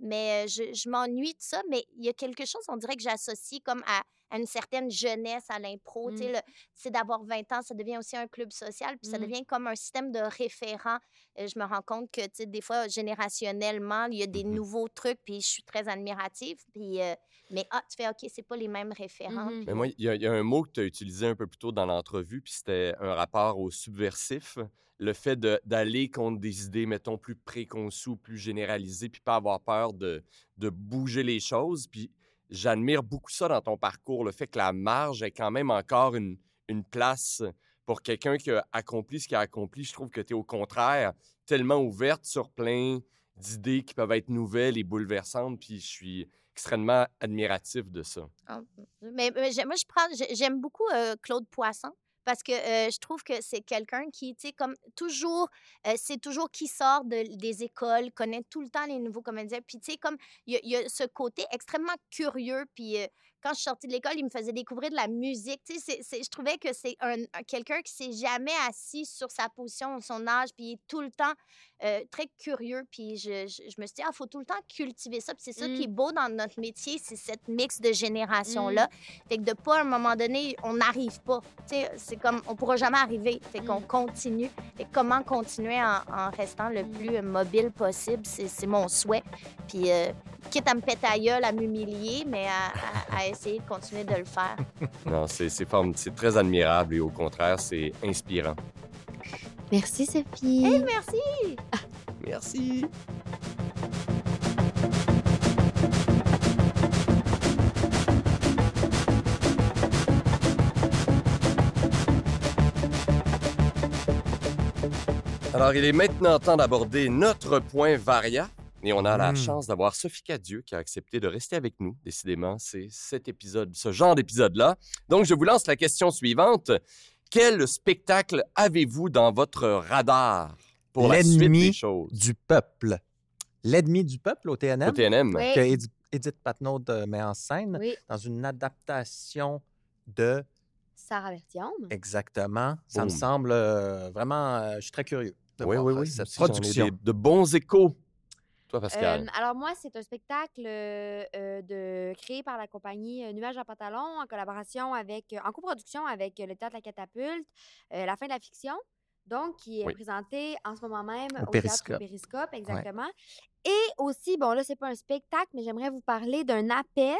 mais je, je m'ennuie de ça. Mais il y a quelque chose, on dirait que j'associe comme à, à une certaine jeunesse à l'impro. Tu sais, Mm. C'est d'avoir 20 ans, ça devient aussi un club social, puis ça Mm. devient comme un système de référents. Euh, je me rends compte que, tu sais, des fois, générationnellement, il y a des Mhm. nouveaux trucs, puis je suis très admirative. Puis, euh, mais ah, tu fais, OK, c'est pas les mêmes référents. Mhm. Mais moi, il y, a- il y a un mot que tu as utilisé un peu plus tôt dans l'entrevue, puis c'était un rapport au subversif. Le fait de- d'aller contre des idées, mettons, plus préconçues, plus généralisées, puis pas avoir peur de, de bouger les choses. Puis j'admire beaucoup ça dans ton parcours, le fait que la marge est quand même encore une, une place pour quelqu'un qui a accompli ce qu'il a accompli. Je trouve que tu es au contraire tellement ouverte sur plein d'idées qui peuvent être nouvelles et bouleversantes, puis je suis extrêmement admiratif de ça. Ah, Mais, moi, j'aime beaucoup euh, Claude Poisson parce que je trouve que c'est quelqu'un qui, tu comme toujours, c'est toujours qui sort de- des écoles, connaît tout le temps les nouveaux comédiens. Puis, tu sais, comme il y, y a ce côté extrêmement curieux. Puis, quand je suis sortie de l'école, il me faisait découvrir de la musique. Tu sais, c'est- c'est- je trouvais que c'est un, un- quelqu'un qui s'est jamais assis sur sa position, son âge, puis il est tout le temps euh, très curieux. Puis, je, je, je me suis dit, ah, faut tout le temps cultiver ça. Puis, c'est ça qui est beau dans notre métier, c'est cette mix de générations-là. Fait que de pas, à un moment donné, on n'arrive pas. Tu sais, c'est comme, on pourra jamais arriver. Fait qu'on continue. Fait que comment continuer en, en restant le plus euh, mobile possible, c'est c'est mon souhait. Puis, euh, quitte à me péter à gueule, à m'humilier, mais à, à- à essayer de continuer de le faire. Non, c'est très admirable et au contraire, c'est inspirant. Merci, Sophie. Hey, merci! Merci. Alors, il est maintenant temps d'aborder notre point varia. Et on a la Mm. chance d'avoir Sophie Cadieux qui a accepté de rester avec nous. Décidément, c'est cet épisode, ce genre d'épisode-là. Donc, je vous lance la question suivante. Quel spectacle avez-vous dans votre radar pour la suite L'ennemi des choses? du peuple. L'ennemi du peuple au TNM, Au TNM. Oui. que Edi- Edith Patnaud euh, met en scène Oui, dans une adaptation de Sarah Bertium. exactement. Ça me semble euh, vraiment. euh, je suis très curieux. de Oui, voir, oui, euh, oui. Cette production. des- de bons échos. Toi, Pascal? Euh, alors moi, c'est un spectacle euh, de, créé par la compagnie Nuages en pantalon en collaboration avec, en coproduction avec le Théâtre La Catapulte, euh, La fin de la fiction, donc qui est Oui. présenté en ce moment même Au au, Périscope. Théâtre Périscope, exactement. Et aussi, bon là, c'est pas un spectacle, mais j'aimerais vous parler d'un appel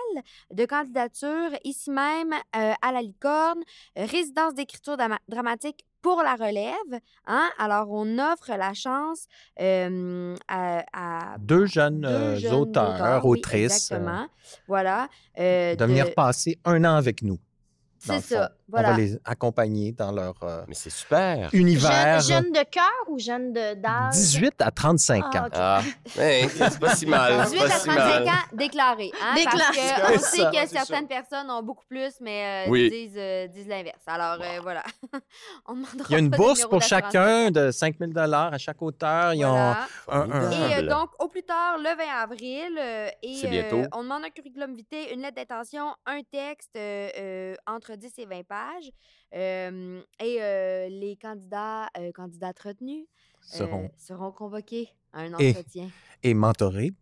de candidature ici même à la Licorne, résidence d'écriture dramatique pour la relève. Hein? Alors, on offre la chance euh, à, à Deux jeunes, deux euh, jeunes auteurs, oui, autrices, euh, exactement. Voilà. euh, de venir passer un an avec nous. C'est ça. Voilà. On va les accompagner dans leur euh, Mais c'est super. univers. Jeune, jeune de cœur ou jeune de d'âge? 18 à 35 Ah, ans. ok. Ah, ouais, c'est pas si mal. c'est 18 pas à si 35 mal. ans déclarés. Hein, Déclarés. Parce qu'on C'est sait ça, que c'est certaines personnes ont beaucoup plus, mais euh, Oui. disent, euh, disent l'inverse. Alors, euh, voilà. On demandera Il y a une pas de bourse numéro pour d'assurance chacun de 5 000 à chaque auteur. Ils ont Voilà. un- un- Et euh, Formidable. donc, au plus tard, le 20 avril, euh, et C'est bientôt. euh, on demande un curriculum vitae, une lettre d'intention, un texte euh, euh, entre 10 et 20 pages. Euh, et euh, les candidats, euh, candidates retenus euh, seront seront convoqués à un Et- entretien. et mentorés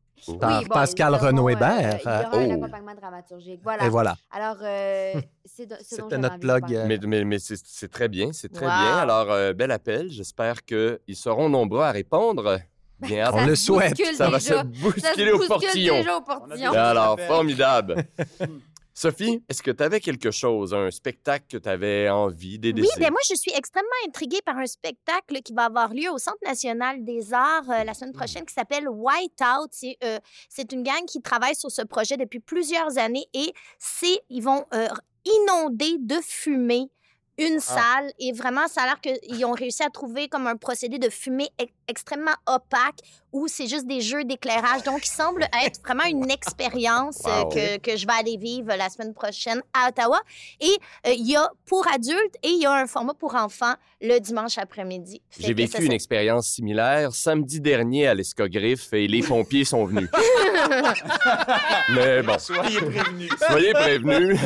par Oui, bon, Pascal ils auront, Renaud euh, Hébert. il y aura un Oh. accompagnement dramaturgique. Voilà. Et voilà. Alors, euh, c'est C'était notre euh, Mais, mais, mais c'est très bien, c'est très Wow. bien. Alors, euh, bel appel. J'espère qu'ils seront nombreux à répondre. Bien hâte. On Ça le souhaite. Ça va se déjà. Ça se bousculer au portillon. déjà au portillon. déjà- Alors, formidable. Sophie, est-ce que tu avais quelque chose, un spectacle que tu avais envie d'aider? Oui, ben moi, je suis extrêmement intriguée par un spectacle qui va avoir lieu au Centre national des arts euh, la semaine prochaine qui s'appelle Whiteout. C'est euh, c'est une gang qui travaille sur ce projet depuis plusieurs années et c'est ils vont euh, inonder de fumée une salle et vraiment, ça a l'air qu'ils ont réussi à trouver comme un procédé de fumée e- extrêmement opaque où c'est juste des jeux d'éclairage. Donc, il semble être vraiment une expérience euh, Wow. que, que je vais aller vivre la semaine prochaine à Ottawa. Et euh, il y a pour adultes et il y a un format pour enfants le dimanche après-midi. J'ai ça, vécu une expérience similaire samedi dernier à l'Escogriffe et les pompiers sont venus. Mais bon, Soyez prévenus. soyez prévenus.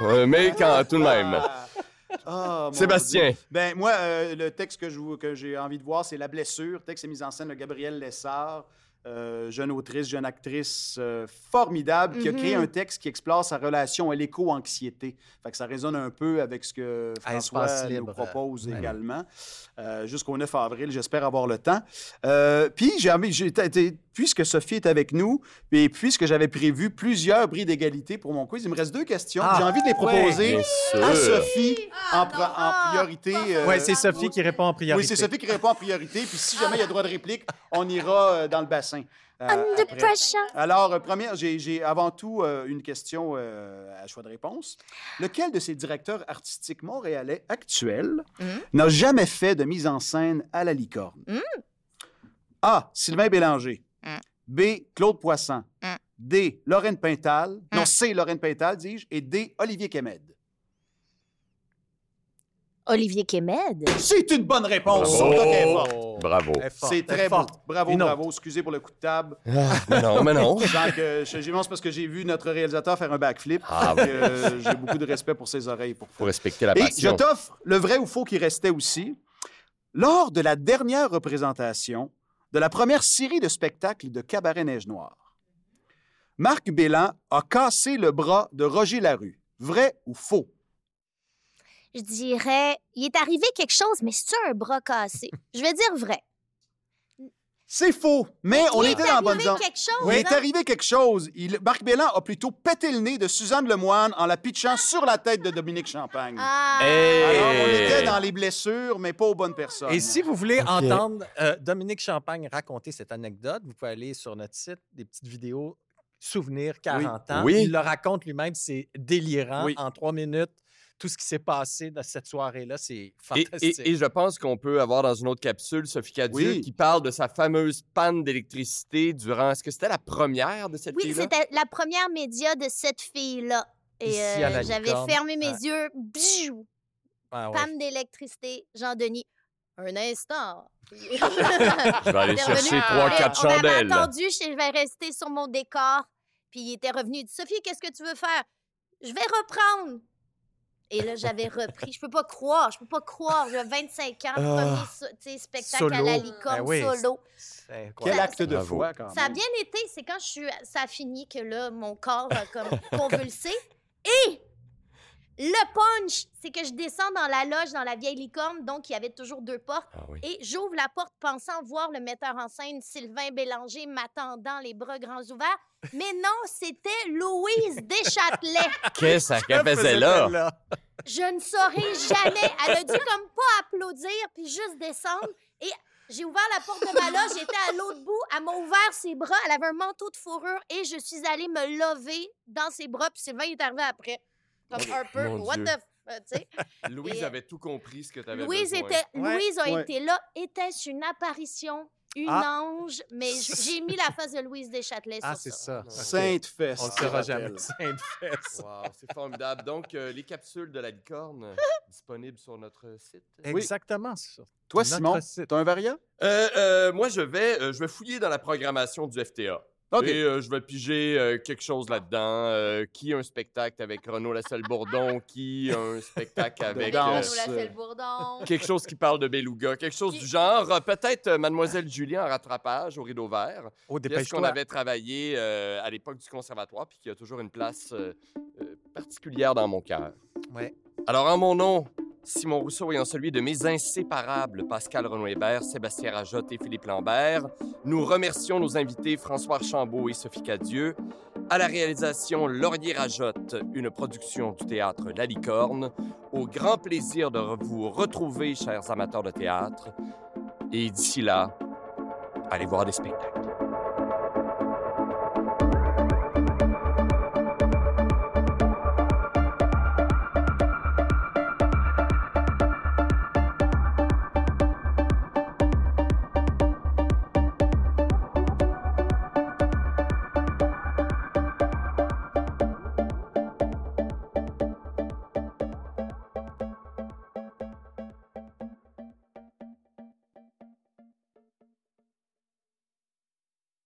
Mais quand tout de même. Ah, Sébastien. Dieu. Ben, moi, euh, le texte que j'ai envie de voir, c'est La blessure. Le texte est mis en scène de Gabrielle Lessard, euh, jeune autrice, jeune actrice euh, formidable, qui a créé Mhm. un texte qui explore sa relation à l'éco-anxiété. Fait que ça résonne un peu avec ce que François nous Libre, propose ouais. également. Euh, Jusqu'au 9 avril, j'espère avoir le temps. Euh, puis, j'ai puisque Sophie est avec nous, et puisque j'avais prévu plusieurs bris d'égalité pour mon quiz, il me reste deux questions. Ah, j'ai envie de les proposer à. Sophie en, Ah, non, en ah, priorité. euh, Oui, c'est Sophie qui répond en priorité. Oui, c'est Sophie qui répond en priorité. Puis si jamais il y a droit de réplique, on ira euh, dans le bassin. Euh, Under après. pressure. Alors, euh, première, j'ai avant tout euh, une question à choix de réponse. Lequel de ces directeurs artistiques montréalais actuels Mhm. n'a jamais fait de mise en scène à la licorne? Mhm. A. Sylvain Bélanger. Mhm. B. Claude Poisson. D. Lorraine Pintal. Non. C. Lorraine Pintal, dis-je. Et D. Olivier Kemed. Olivier Kemed. C'est une bonne réponse. Bravo. Fort. Bravo. C'est très forte. Bravo, bravo. Excusez pour le coup de table. Mais non, mais non. Que je- j'ai parce que j'ai vu notre réalisateur faire un backflip. Ah, euh, j'ai beaucoup de respect pour ses oreilles. Pour respecter la Et je passion. t'offre le vrai ou faux qui restait aussi. Lors de la dernière représentation de la première série de spectacles de Cabaret Neige Noire, Marc Bélan a cassé le bras de Roger Larue. Vrai ou faux? Je dirais, il est arrivé quelque chose, mais c'est un bras cassé. Je vais dire vrai. C'est faux, mais on était dans la bonne arrivé zone. quelque chose. Il est hein? arrivé quelque chose. Il- Marc Bélan a plutôt pété le nez de Suzanne Lemoine en la pitchant sur la tête de Dominique Champagne. Ah. Hey! Alors, on était dans les blessures, mais pas aux bonnes personnes. Et si vous voulez entendre euh, Dominique Champagne raconter cette anecdote, vous pouvez aller sur notre site, des petites vidéos Souvenirs 40 ans. Oui. Il le raconte lui-même, c'est délirant. Oui. En trois minutes, tout ce qui s'est passé dans cette soirée-là, c'est fantastique. et- et je pense qu'on peut avoir dans une autre capsule Sophie Cadieux Oui. qui parle de sa fameuse panne d'électricité durant. Est-ce que c'était la première de cette Oui, fille-là? c'était la première média de cette fille-là. Et euh, à la j'avais fermé mes yeux. Bjou! Ah ouais. Panne d'électricité. Jean-Denis. Un instant. Je vais aller chercher trois, quatre on chandelles. attendu, je vais rester sur mon décor. Puis il était revenu. Il dit Sophie, qu'est-ce que tu veux faire? Je vais reprendre. Et là, j'avais repris. Je peux pas croire, je peux pas croire. J'ai 25 ans, Ah. premier spectacle à la Solo. licorne, Ben oui. solo. C'est Quel acte de foi, quand même. Ça a bien été. C'est quand je suis, ça a fini que là, mon corps a comme convulsé. Et le punch, c'est que je descends dans la loge dans la vieille licorne, donc il y avait toujours deux portes. Ah oui. Et j'ouvre la porte pensant voir le metteur en scène Sylvain Bélanger m'attendant les bras grands ouverts. Mais non, c'était Louise Deschâtelet. Qu'est-ce qu'elle faisait là? Je ne saurais jamais. Elle a dû comme pas applaudir puis juste descendre. Et j'ai ouvert la porte de ma loge, j'étais à l'autre bout. Elle m'a ouvert ses bras. Elle avait un manteau de fourrure et je suis allée me lever dans ses bras. Puis Sylvain est arrivé après. Comme un peu, Mon what Dieu. the... f- euh, tu. Louise Et- avait tout compris ce que tu avais Louise, besoin. était, Ouais, Louise a ouais. été là. Était-ce une apparition? Une Ah. ange? Mais j'ai mis la face de Louise Deschâtelet Ah, sur c'est ça. ça. Sainte fesse. On le je saura jamais. Sainte fesse. Wow, c'est formidable. Donc, euh, les capsules de la licorne euh, disponibles sur notre site. Exactement ça. Toi, Notre Simon, site. t'as un variant? Euh, euh, moi, je vais, euh, je vais fouiller dans la programmation du FTA. OK. Et euh, je vais piger euh, quelque chose là-dedans. euh, qui a un spectacle avec Renaud Lassalle-Bourdon? Qui a un spectacle avec... danse. Renaud Lascelles-Bourdon. quelque chose qui parle de beluga, quelque chose du genre. Euh, Peut-être Mademoiselle Julie en rattrapage au rideau vert. Oh, Pièce qu'on avait travaillé euh, à l'époque du conservatoire, puis qui a toujours une place euh, euh, particulière dans mon cœur? Ouais. Alors, en mon nom, Simon Rousseau en celui de mes inséparables Pascal Renaud-Hébert, Sébastien Rajotte et Philippe Lambert, nous remercions nos invités François Archambault et Sophie Cadieux. À la réalisation, Laurier Rajotte, une production du théâtre La Licorne. Au grand plaisir de vous retrouver, chers amateurs de théâtre. Et d'ici là, allez voir des spectacles.